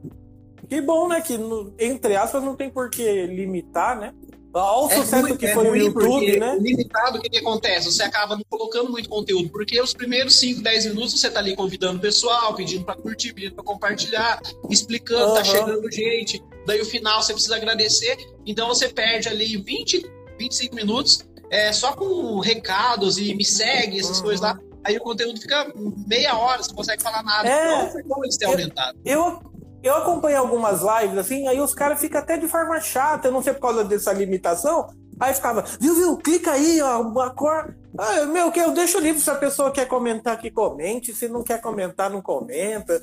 Que bom, né? Que, entre aspas, não tem por que limitar, né? Olha o é sucesso que é foi o YouTube, né? Limitado, o que, que, acontece? Você acaba não colocando muito conteúdo, porque os primeiros 5, 10 minutos você tá ali convidando o pessoal, pedindo para curtir, pedindo para compartilhar, explicando, uhum. tá chegando gente. Daí o final você precisa agradecer. Então você perde ali 20, 25 minutos é, só com recados e me segue, essas uhum. coisas lá. Aí o conteúdo fica meia hora, você não consegue falar nada. É, então foi bom eles terem aumentado. Eu, eu acompanhei algumas lives assim, aí os caras ficam até de forma chata, eu não sei por causa dessa limitação. Aí ficava, viu, viu, clica aí, ó, a cor. Ah, meu, que eu deixo livre se a pessoa quer comentar que comente, se não quer comentar, não comenta.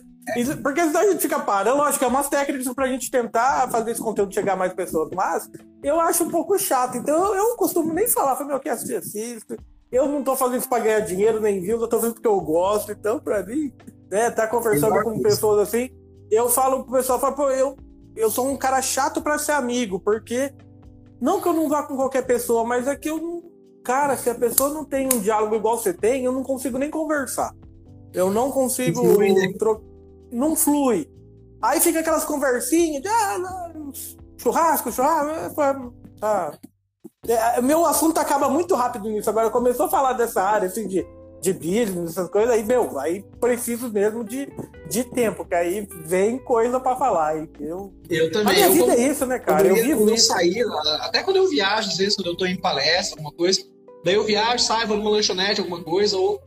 Porque senão a gente fica parando, lógico, é umas técnicas pra gente tentar fazer esse conteúdo chegar a mais pessoas, mas eu acho um pouco chato. Então eu não costumo nem falar, falei, meu, que assiste, assiste. Eu não tô fazendo isso pra ganhar dinheiro, nem views, eu tô fazendo porque eu gosto. Então, pra mim, né, tá conversando com pessoas assim, eu falo pro pessoal, falo, pô, eu, eu sou um cara chato para ser amigo, porque não que eu não vá com qualquer pessoa, mas é que eu não. Cara, se a pessoa não tem um diálogo igual você tem, eu não consigo nem conversar. Eu não consigo. Flui, né? tro... Não flui. Aí fica aquelas conversinhas de ah, não, churrasco, churrasco. Ah, é, meu assunto acaba muito rápido nisso. Agora começou a falar dessa área assim, de de business, essas coisas, aí, meu, aí preciso mesmo de, de tempo, que aí vem coisa para falar. E eu, eu também. A minha eu, vida é isso, né, cara? Eu, eu vivo quando eu sair, até quando eu viajo, às vezes, quando eu tô em palestra, alguma coisa, daí eu viajo, saio, vou numa lanchonete, alguma coisa, ou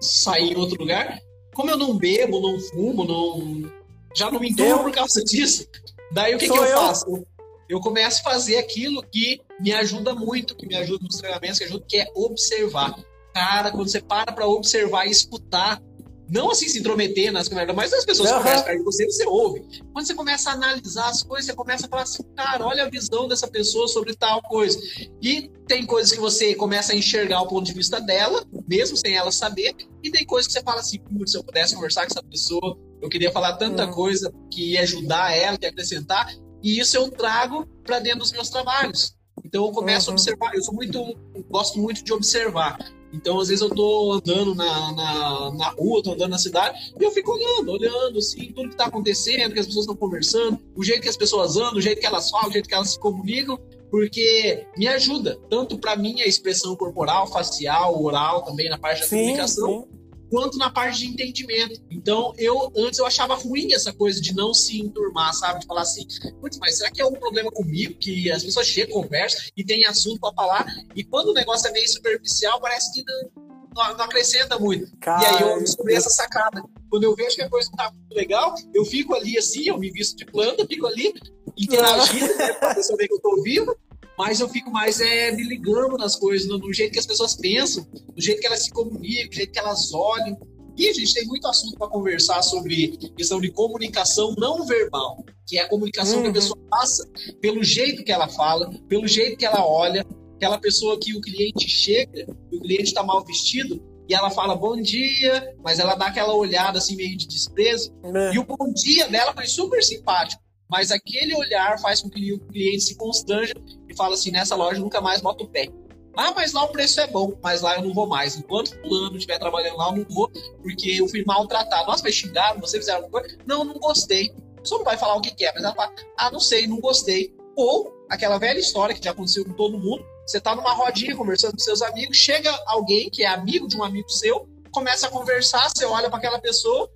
sair em outro lugar. Como eu não bebo, não fumo, não. Já não me entorno por causa disso. Daí o que, que eu, eu faço? Eu começo a fazer aquilo que me ajuda muito, que me ajuda nos treinamentos, que ajuda, que é observar cara, quando você para para observar e escutar, não assim se intrometer nas conversas, mas as pessoas uhum. conversam com você, você ouve. Quando você começa a analisar as coisas, você começa a falar assim, cara, olha a visão dessa pessoa sobre tal coisa. E tem coisas que você começa a enxergar o ponto de vista dela, mesmo sem ela saber, e tem coisas que você fala assim, se eu pudesse conversar com essa pessoa, eu queria falar tanta uhum. coisa que ia ajudar ela, que ia acrescentar, e isso eu trago para dentro dos meus trabalhos. Então eu começo uhum. a observar, eu sou muito, gosto muito de observar. Então, às vezes, eu tô andando na, na, na rua, tô andando na cidade, e eu fico olhando, olhando, assim, tudo que tá acontecendo, que as pessoas estão conversando, o jeito que as pessoas andam, o jeito que elas falam, o jeito que elas se comunicam, porque me ajuda, tanto para mim a expressão corporal, facial, oral, também na parte da sim, comunicação, sim quanto na parte de entendimento. Então, eu antes eu achava ruim essa coisa de não se enturmar, sabe? De falar assim, putz, mas será que é algum problema comigo? Que as pessoas chegam, conversam e tem assunto para falar, e quando o negócio é meio superficial, parece que não, não, acrescenta muito. Cara, e aí eu descobri essa sacada. Quando eu vejo que a coisa não tá muito legal, eu fico ali assim, eu me visto de planta, fico ali interagindo, né, pra pessoa ver que eu tô vivo, mas eu fico mais é, me ligando nas coisas, no, no, jeito que as pessoas pensam, no jeito que elas se comunicam, no jeito que elas olham. E a gente tem muito assunto para conversar sobre questão de comunicação não verbal, que é a comunicação uhum. que a uhum. pessoa passa pelo jeito que ela fala, pelo jeito que ela olha, aquela pessoa que o cliente chega, o cliente está mal vestido, e ela fala bom dia, mas ela dá aquela olhada assim meio de desprezo. Uhum. E o bom dia dela foi super simpático mas aquele olhar faz com que o cliente se constranja fala assim: nessa loja nunca mais boto o pé. Ah, mas lá o preço é bom, mas lá eu não vou mais. Enquanto o fulano estiver trabalhando lá, eu não vou, porque eu fui maltratado. Nossa, mas xingaram, você fizeram alguma coisa? Não, não gostei. A não vai falar o que quer, mas ela fala, ah, não sei, não gostei. Ou aquela velha história que já aconteceu com todo mundo, você está numa rodinha conversando com seus amigos, chega alguém que é amigo de um amigo seu, começa a conversar, você olha para aquela pessoa,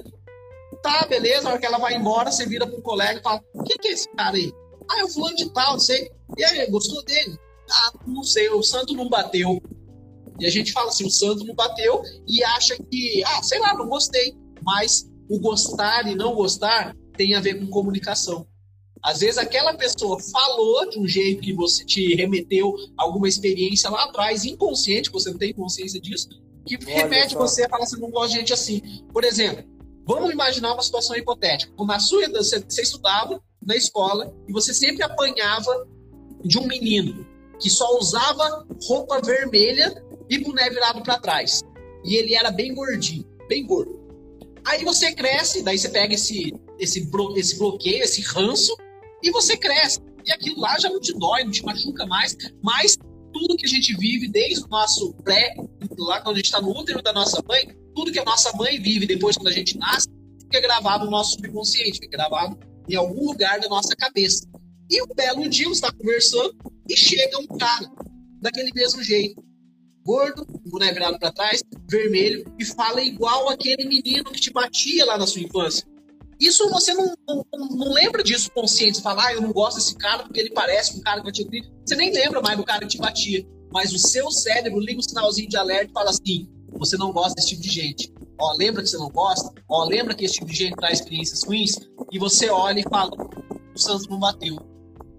Tá, beleza. Na hora que ela vai embora, você vira pro colega e fala: Quem que é esse cara aí? Ah, é o fulano de tal, não sei. E aí, gostou dele? Ah, não sei, o santo não bateu. E a gente fala assim: o santo não bateu e acha que, ah, sei lá, não gostei. Mas o gostar e não gostar tem a ver com comunicação. Às vezes aquela pessoa falou de um jeito que você te remeteu alguma experiência lá atrás, inconsciente, você não tem consciência disso, que Olha remete só. você a falar assim, não gosto de gente assim. Por exemplo, Vamos imaginar uma situação hipotética. Na sua você, você estudava na escola e você sempre apanhava de um menino que só usava roupa vermelha e boné virado para trás. E ele era bem gordinho, bem gordo. Aí você cresce, daí você pega esse, esse, esse bloqueio, esse ranço, e você cresce. E aquilo lá já não te dói, não te machuca mais, mas tudo que a gente vive desde o nosso pré, lá quando a gente está no útero da nossa mãe, tudo que a nossa mãe vive depois quando a gente nasce, fica gravado no nosso subconsciente, fica gravado em algum lugar da nossa cabeça. E um belo dia está conversando e chega um cara daquele mesmo jeito, gordo, boné virado para trás, vermelho, e fala igual aquele menino que te batia lá na sua infância. Isso você não, não, não lembra disso consciente. Você fala, ah, eu não gosto desse cara porque ele parece um cara que batia Você nem lembra mais do cara que te batia. Mas o seu cérebro liga um sinalzinho de alerta e fala assim: você não gosta desse tipo de gente. Ó, lembra que você não gosta? Ó, lembra que esse tipo de gente traz experiências ruins? E você olha e fala, o Santos não bateu.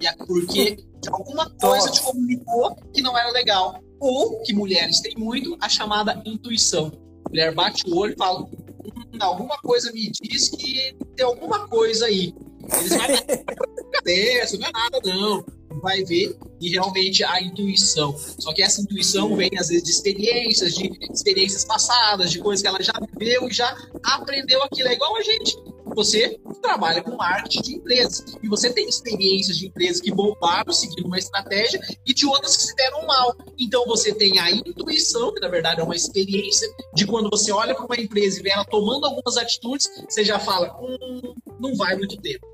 E é porque alguma coisa te comunicou que não era legal. Ou, que mulheres têm muito, a chamada intuição. A mulher bate o olho e fala, hum, alguma coisa me diz que tem alguma coisa aí. Eles vão cabeça, não é nada não vai ver e realmente a intuição. Só que essa intuição vem às vezes de experiências, de experiências passadas, de coisas que ela já viveu e já aprendeu aquilo. É igual a gente. Você trabalha com marketing de empresas e você tem experiências de empresas que bombaram seguindo uma estratégia e de outras que se deram mal. Então você tem a intuição, que na verdade é uma experiência, de quando você olha para uma empresa e vê ela tomando algumas atitudes, você já fala: hum, não vai muito tempo,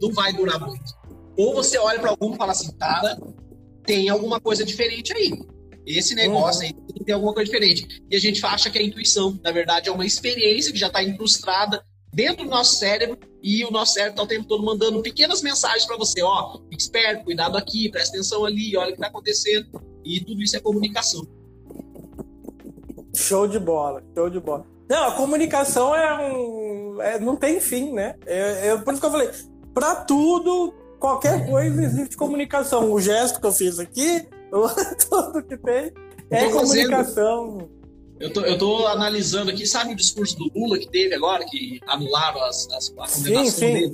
não vai durar muito. Ou você olha para algum e fala assim, cara, tem alguma coisa diferente aí. Esse negócio uhum. aí tem alguma coisa diferente. E a gente acha que a intuição, na verdade, é uma experiência que já está incrustada dentro do nosso cérebro e o nosso cérebro está o tempo todo mandando pequenas mensagens para você, ó, fique esperto, cuidado aqui, presta atenção ali, olha o que está acontecendo. E tudo isso é comunicação. Show de bola, show de bola. Não, a comunicação é um. É, não tem fim, né? É, é, por isso que eu falei, para tudo qualquer coisa existe comunicação. O gesto que eu fiz aqui, tudo que tem, é comunicação. Eu tô, eu tô analisando aqui, sabe o discurso do Lula que teve agora, que anularam as, as, a condenação sim, sim. dele?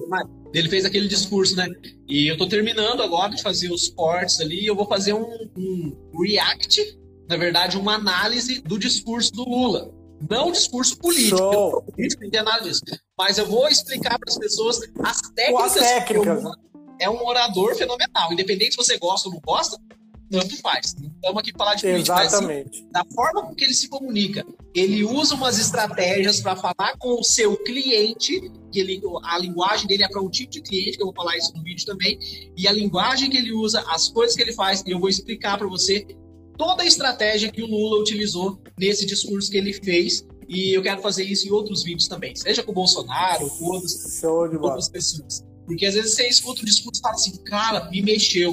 Ele fez aquele discurso, né? E eu tô terminando agora de fazer os cortes ali, eu vou fazer um, um react, na verdade, uma análise do discurso do Lula. Não o discurso político, Show. político não nada disso. Mas eu vou explicar para as pessoas as técnicas. As técnicas. É um orador fenomenal. Independente se você gosta ou não gosta, tanto faz. Estamos aqui para falar de política. Exatamente. Mas, da forma com que ele se comunica, ele usa umas estratégias para falar com o seu cliente, que ele, a linguagem dele é para um tipo de cliente, que eu vou falar isso no vídeo também, e a linguagem que ele usa, as coisas que ele faz, e eu vou explicar para você toda a estratégia que o Lula utilizou nesse discurso que ele fez. E eu quero fazer isso em outros vídeos também, seja com o Bolsonaro, com outras, outras pessoas. Porque às vezes você escuta o discurso e fala assim, cara, me mexeu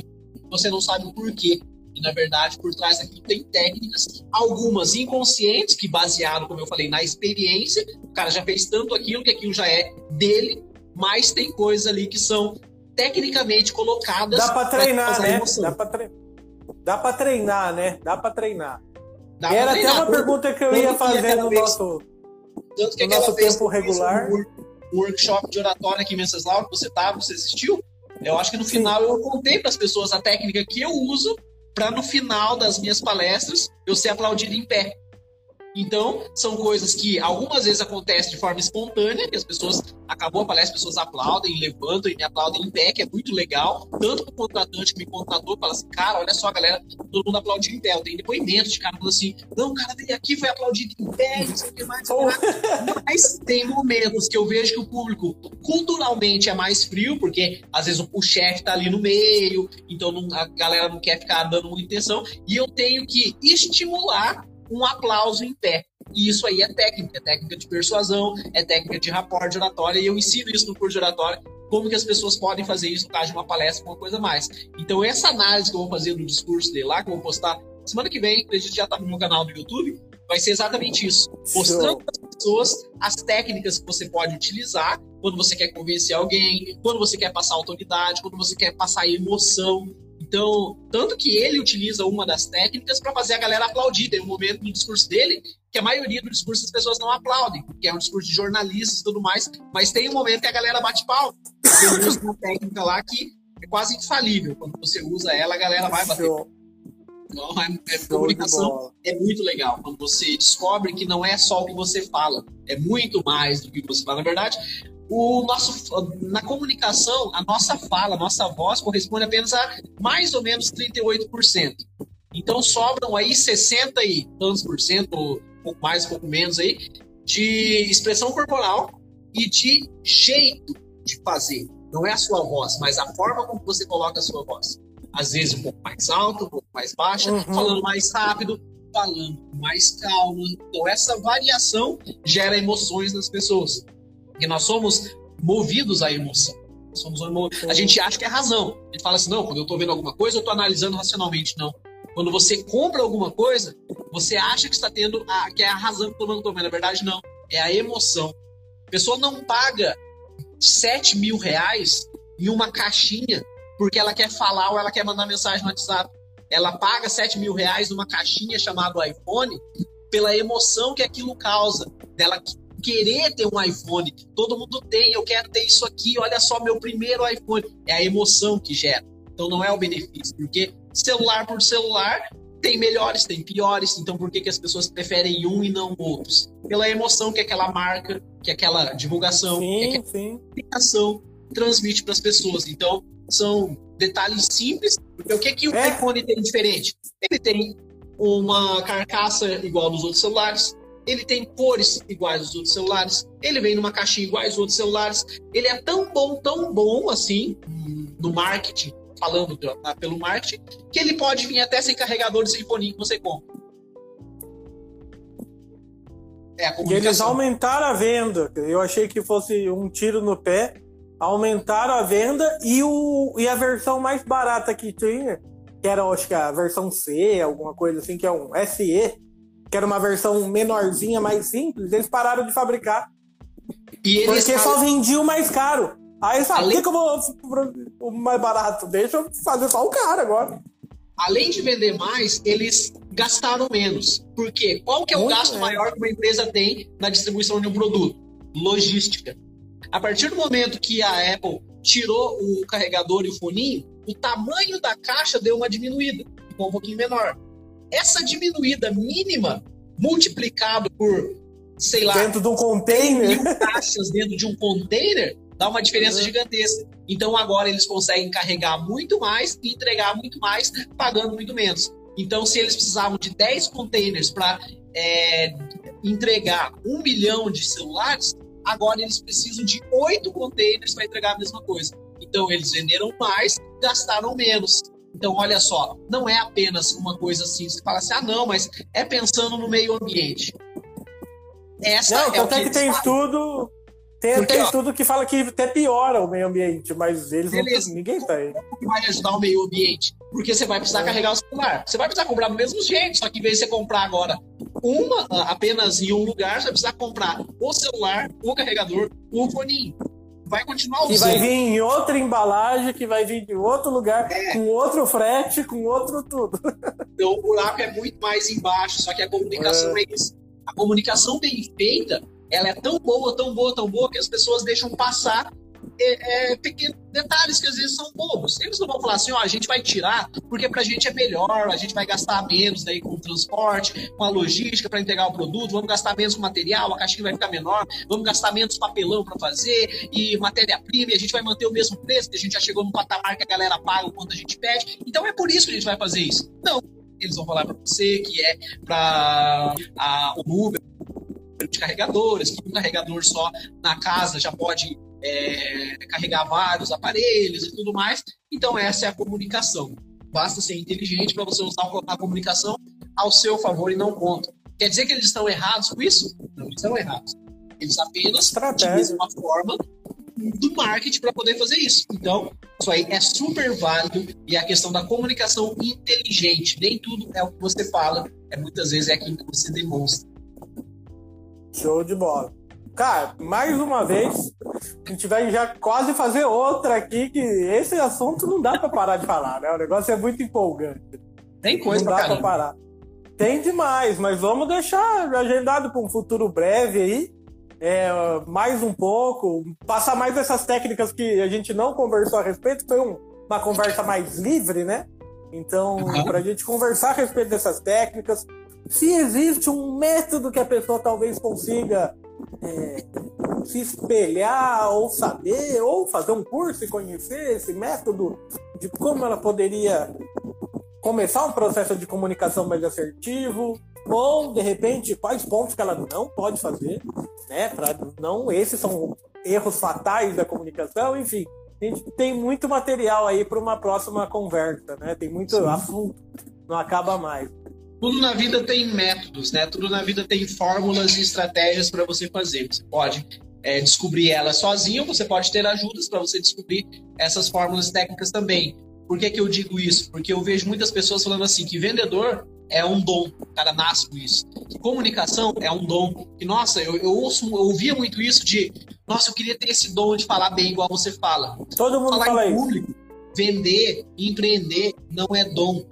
você não sabe o porquê. E, na verdade, por trás daquilo tem técnicas, algumas inconscientes, que basearam, como eu falei, na experiência. O cara já fez tanto aquilo que aquilo já é dele, mas tem coisas ali que são tecnicamente colocadas. Dá para treinar, né? Dá para tre... Dá treinar, né? Dá para treinar. Dá Era treinar. até uma pergunta que eu ia fazer no vez, nosso, no nosso tempo regular. O workshop de oratória aqui em Venceslau, que você estava, você assistiu? Eu acho que no final eu contei para as pessoas a técnica que eu uso para no final das minhas palestras eu ser aplaudido em pé. Então, são coisas que algumas vezes acontecem de forma espontânea, que as pessoas acabou a palestra, as pessoas aplaudem, levantam e me aplaudem em pé, que é muito legal. Tanto o contratante que me contratou fala assim, cara, olha só, galera, todo mundo aplaudiu em pé. Eu tenho depoimentos de cara falando assim, não, o cara veio aqui, foi aplaudido em pé, não sei o que mais. Mas tem momentos que eu vejo que o público culturalmente é mais frio, porque às vezes o chefe tá ali no meio, então não, a galera não quer ficar dando muita atenção, e eu tenho que estimular um aplauso em pé. E isso aí é técnica, é técnica de persuasão, é técnica de rapport de oratória, e eu ensino isso no curso de oratória, como que as pessoas podem fazer isso no caso de uma palestra, uma coisa mais. Então, essa análise que eu vou fazer do discurso dele lá, que eu vou postar semana que vem, a gente já tá no meu canal do YouTube, vai ser exatamente isso. Mostrando para as pessoas as técnicas que você pode utilizar quando você quer convencer alguém, quando você quer passar autoridade, quando você quer passar emoção. Então, tanto que ele utiliza uma das técnicas para fazer a galera aplaudir. Tem um momento no discurso dele que a maioria do discurso as pessoas não aplaudem, porque é um discurso de jornalistas e tudo mais, mas tem um momento que a galera bate pau. Tem usa uma técnica lá que é quase infalível. Quando você usa ela, a galera vai bater. Então, é, é comunicação é muito legal. Quando você descobre que não é só o que você fala, é muito mais do que você fala. Na verdade, o nosso, na comunicação, a nossa fala, a nossa voz corresponde apenas a mais ou menos 38%. Então sobram aí 60 e tantos por cento, um pouco mais, pouco menos aí, de expressão corporal e de jeito de fazer. Não é a sua voz, mas a forma como você coloca a sua voz. Às vezes um pouco mais alto, um pouco mais baixa, uhum. falando mais rápido, falando com mais calma. Então essa variação gera emoções nas pessoas. Porque nós somos movidos à emoção. Somos a gente acha que é razão. A gente fala assim, não, quando eu estou vendo alguma coisa, eu estou analisando racionalmente. Não. Quando você compra alguma coisa, você acha que está tendo a, que é a razão que eu estou vendo. Na verdade, não. É a emoção. A pessoa não paga 7 mil reais em uma caixinha porque ela quer falar ou ela quer mandar mensagem no WhatsApp. Ela paga 7 mil reais numa caixinha chamada iPhone pela emoção que aquilo causa. Dela querer ter um iPhone. Todo mundo tem, eu quero ter isso aqui, olha só meu primeiro iPhone. É a emoção que gera. Então não é o benefício, porque celular por celular tem melhores, tem piores, então por que, que as pessoas preferem um e não outros? Pela emoção que aquela marca, que aquela divulgação, sim, que aquela comunicação transmite para as pessoas. Então, são detalhes simples, porque o que, que o é. iPhone tem diferente? Ele tem uma carcaça igual nos outros celulares, ele tem cores iguais aos outros celulares, ele vem numa caixinha igual aos outros celulares, ele é tão bom, tão bom assim no marketing, falando pelo marketing, que ele pode vir até sem carregador de telefoninho que você compra. É e eles aumentaram a venda. Eu achei que fosse um tiro no pé. Aumentaram a venda e, o, e a versão mais barata que tinha, que era acho que a versão C, alguma coisa assim, que é um SE, que era uma versão menorzinha, mais simples, eles pararam de fabricar. E eles porque só vendiam o mais caro. Aí sabe, Além... por que, que eu vou o mais barato? Deixa eu fazer só o cara agora. além de vender mais, eles gastaram menos. Por quê? Qual que é o Muito gasto maior que uma empresa tem na distribuição de um produto? Logística. A partir do momento que a Apple tirou o carregador e o foninho, o tamanho da caixa deu uma diminuída, ficou um pouquinho menor. Essa diminuída mínima, multiplicado por, sei lá, Dentro de um container. mil caixas dentro de um container, dá uma diferença Uhum. gigantesca. Então agora eles conseguem carregar muito mais e entregar muito mais, pagando muito menos. Então, se eles precisavam de 10 containers para entregar um milhão de celulares, agora eles precisam de 8 containers para entregar a mesma coisa. Então, eles venderam mais, gastaram menos. Então, olha só, não é apenas uma coisa assim, você fala assim, ah, não, mas é pensando no meio ambiente. Essa Não, é tanto que que tem estudo. Tem Porque, até ó, estudo que fala que até piora o meio ambiente, mas eles Beleza. não. Ninguém tá aí. vai ajudar o meio ambiente. Porque você vai precisar É. carregar o celular. Você vai precisar comprar do mesmo jeito, só que em vez de você comprar agora uma, ah, apenas em um lugar, você vai precisar comprar o celular, o carregador, o foninho. Vai continuar Que vai usando. vir em outra embalagem, que vai vir de outro lugar, com outro frete, com outro tudo. Então o buraco é muito mais embaixo, só que a comunicação é, isso. A comunicação bem feita, ela é tão boa, tão boa, tão boa, que as pessoas deixam passar é, é, pequenos detalhes que às vezes são bobos. Eles não vão falar assim, ó, a gente vai tirar porque pra gente é melhor, a gente vai gastar menos daí com o transporte, com a logística para entregar o produto, vamos gastar menos com material, a caixinha vai ficar menor, vamos gastar menos papelão para fazer e matéria-prima, e a gente vai manter o mesmo preço, que a gente já chegou num patamar que a galera paga o quanto a gente pede. Então é por isso que a gente vai fazer isso. Não, eles vão falar para você que é para o Uber de carregadores, que um carregador só na casa já pode é, carregar vários aparelhos e tudo mais. Então essa é a comunicação. Basta ser inteligente para você usar a comunicação ao seu favor e não contra. Quer dizer que eles estão errados com isso? Não, eles estão errados. Eles apenas utilizam uma forma do marketing para poder fazer isso. Então, isso aí é super válido e a questão da comunicação inteligente. Nem tudo é o que você fala, é muitas vezes é aquilo que você demonstra. Show de bola. Cara, mais uma vez, a gente vai já quase fazer outra aqui, que esse assunto não dá pra parar de falar, né? O negócio é muito empolgante. Tem coisa não dá pra caramba. parar. Tem demais, mas vamos deixar agendado para um futuro breve aí. É, mais um pouco, passar mais essas técnicas que a gente não conversou a respeito, foi um- uma conversa mais livre, né? Então, Uhum. para a gente conversar a respeito dessas técnicas, se existe um método que a pessoa talvez consiga é, se espelhar, ou saber, ou fazer um curso e conhecer esse método de como ela poderia começar um processo de comunicação mais assertivo, ou de repente quais pontos que ela não pode fazer, né? Para não esses são erros fatais da comunicação, enfim. A gente tem muito material aí para uma próxima conversa, né? Tem muito assunto, não acaba mais. Tudo na vida tem métodos, né? Tudo na vida tem fórmulas e estratégias para você fazer. Você pode é, descobrir elas sozinho, você pode ter ajudas para você descobrir essas fórmulas técnicas também. Por que, que eu digo isso? Porque eu vejo muitas pessoas falando assim que vendedor é um dom, o cara nasce com isso. Que comunicação é um dom. Que, nossa, eu, eu ouço, eu ouvia muito isso de, nossa, eu queria ter esse dom de falar bem igual você fala. Todo mundo falar fala em isso. público, vender, empreender não é dom.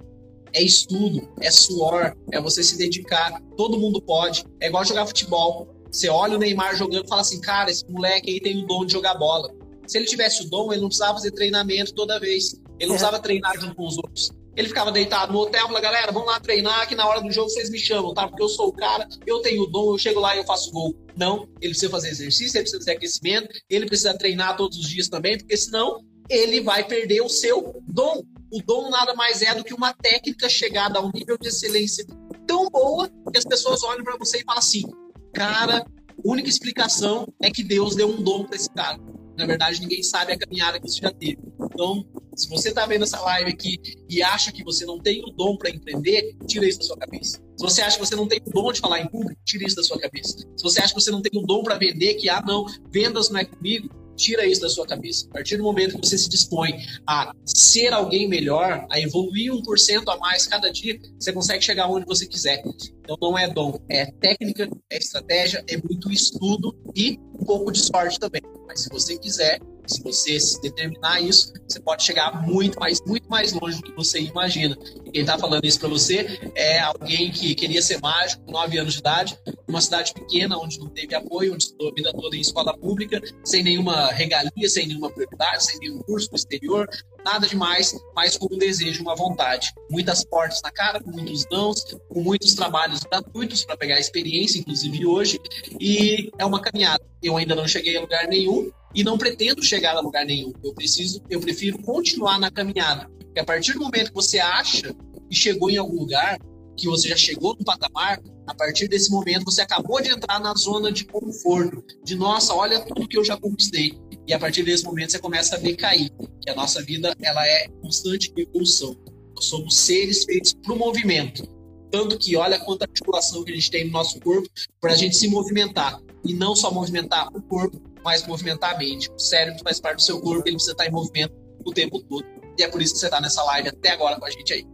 É estudo, é suor, é você se dedicar. Todo mundo pode. É igual jogar futebol. Você olha o Neymar jogando e fala assim, cara, esse moleque aí tem o dom de jogar bola. Se ele tivesse o dom, ele não precisava fazer treinamento toda vez. Ele não É. precisava treinar junto com os outros. Ele ficava deitado no hotel, falava, galera, vamos lá treinar, que na hora do jogo vocês me chamam, tá? Porque eu sou o cara, eu tenho o dom, eu chego lá e eu faço gol. Não, ele precisa fazer exercício, ele precisa fazer aquecimento, ele precisa treinar todos os dias também, porque senão ele vai perder o seu dom. O dom nada mais é do que uma técnica chegada a um nível de excelência tão boa que as pessoas olham para você e falam assim: cara, única explicação é que Deus deu um dom para esse cara. Na verdade, ninguém sabe a caminhada que isso já teve. Então, se você está vendo essa live aqui e acha que você não tem o dom para empreender, tira isso da sua cabeça. Se você acha que você não tem o dom de falar em público, tira isso da sua cabeça. Se você acha que você não tem o dom para vender, que ah, não, vendas não é comigo, tira isso da sua cabeça. A partir do momento que você se dispõe a ser alguém melhor, a evoluir 1% a mais cada dia, você consegue chegar onde você quiser. Então não é dom, é técnica, é estratégia, é muito estudo e um pouco de sorte também. Mas se você quiser, Se você se determinar isso, você pode chegar muito mais, muito mais longe do que você imagina. E quem está falando isso para você é alguém que queria ser mágico com 9 anos de idade, numa cidade pequena, onde não teve apoio, onde estudou a vida toda em escola pública, sem nenhuma regalia, sem nenhuma prioridade, sem nenhum curso no exterior, nada demais, mas com um desejo, uma vontade. Muitas portas na cara, com muitos dãos, com muitos trabalhos gratuitos para pegar experiência, inclusive hoje, e é uma caminhada. Eu ainda não cheguei a lugar nenhum, e não pretendo chegar a lugar nenhum. Eu preciso, eu prefiro continuar na caminhada. Porque a partir do momento que você acha que chegou em algum lugar, que você já chegou no patamar, a partir desse momento você acabou de entrar na zona de conforto, de nossa, olha tudo que eu já conquistei. E a partir desse momento você começa a decair, que a nossa vida ela é constante evolução. Nós somos seres feitos para o movimento. Tanto que olha quanta articulação que a gente tem no nosso corpo para a gente se movimentar. E não só movimentar o corpo, mas movimentar a mente. O cérebro faz parte do seu corpo, ele precisa estar em movimento o tempo todo. E é por isso que você está nessa live até agora com a gente aí.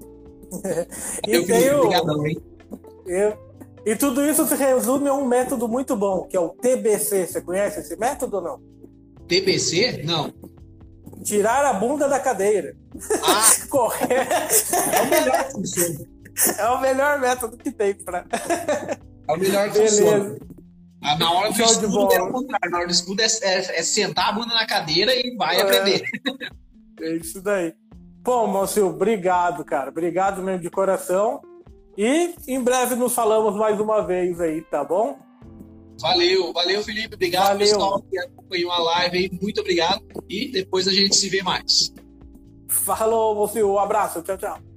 eu, eu, Obrigadão, hein? Eu, e tudo isso se resume a um método muito bom, que é o TBC. Você conhece esse método ou não? TBC? Não. Tirar a bunda da cadeira. Ah! Correr. É o melhor que funciona. É o melhor método que tem para. É o melhor que Beleza. funciona. Ah, na hora do estudo é o contrário. Na hora do estudo é, é, é, sentar a bunda na cadeira e vai é, aprender. É isso daí. Bom, Márcio, obrigado, cara. Obrigado mesmo de coração. E em breve nos falamos mais uma vez aí, tá bom? Valeu, valeu, Felipe. Obrigado, valeu. pessoal, que acompanhou a live aí. Muito obrigado. E depois a gente se vê mais. Falou, Márcio. Um abraço. Tchau, tchau.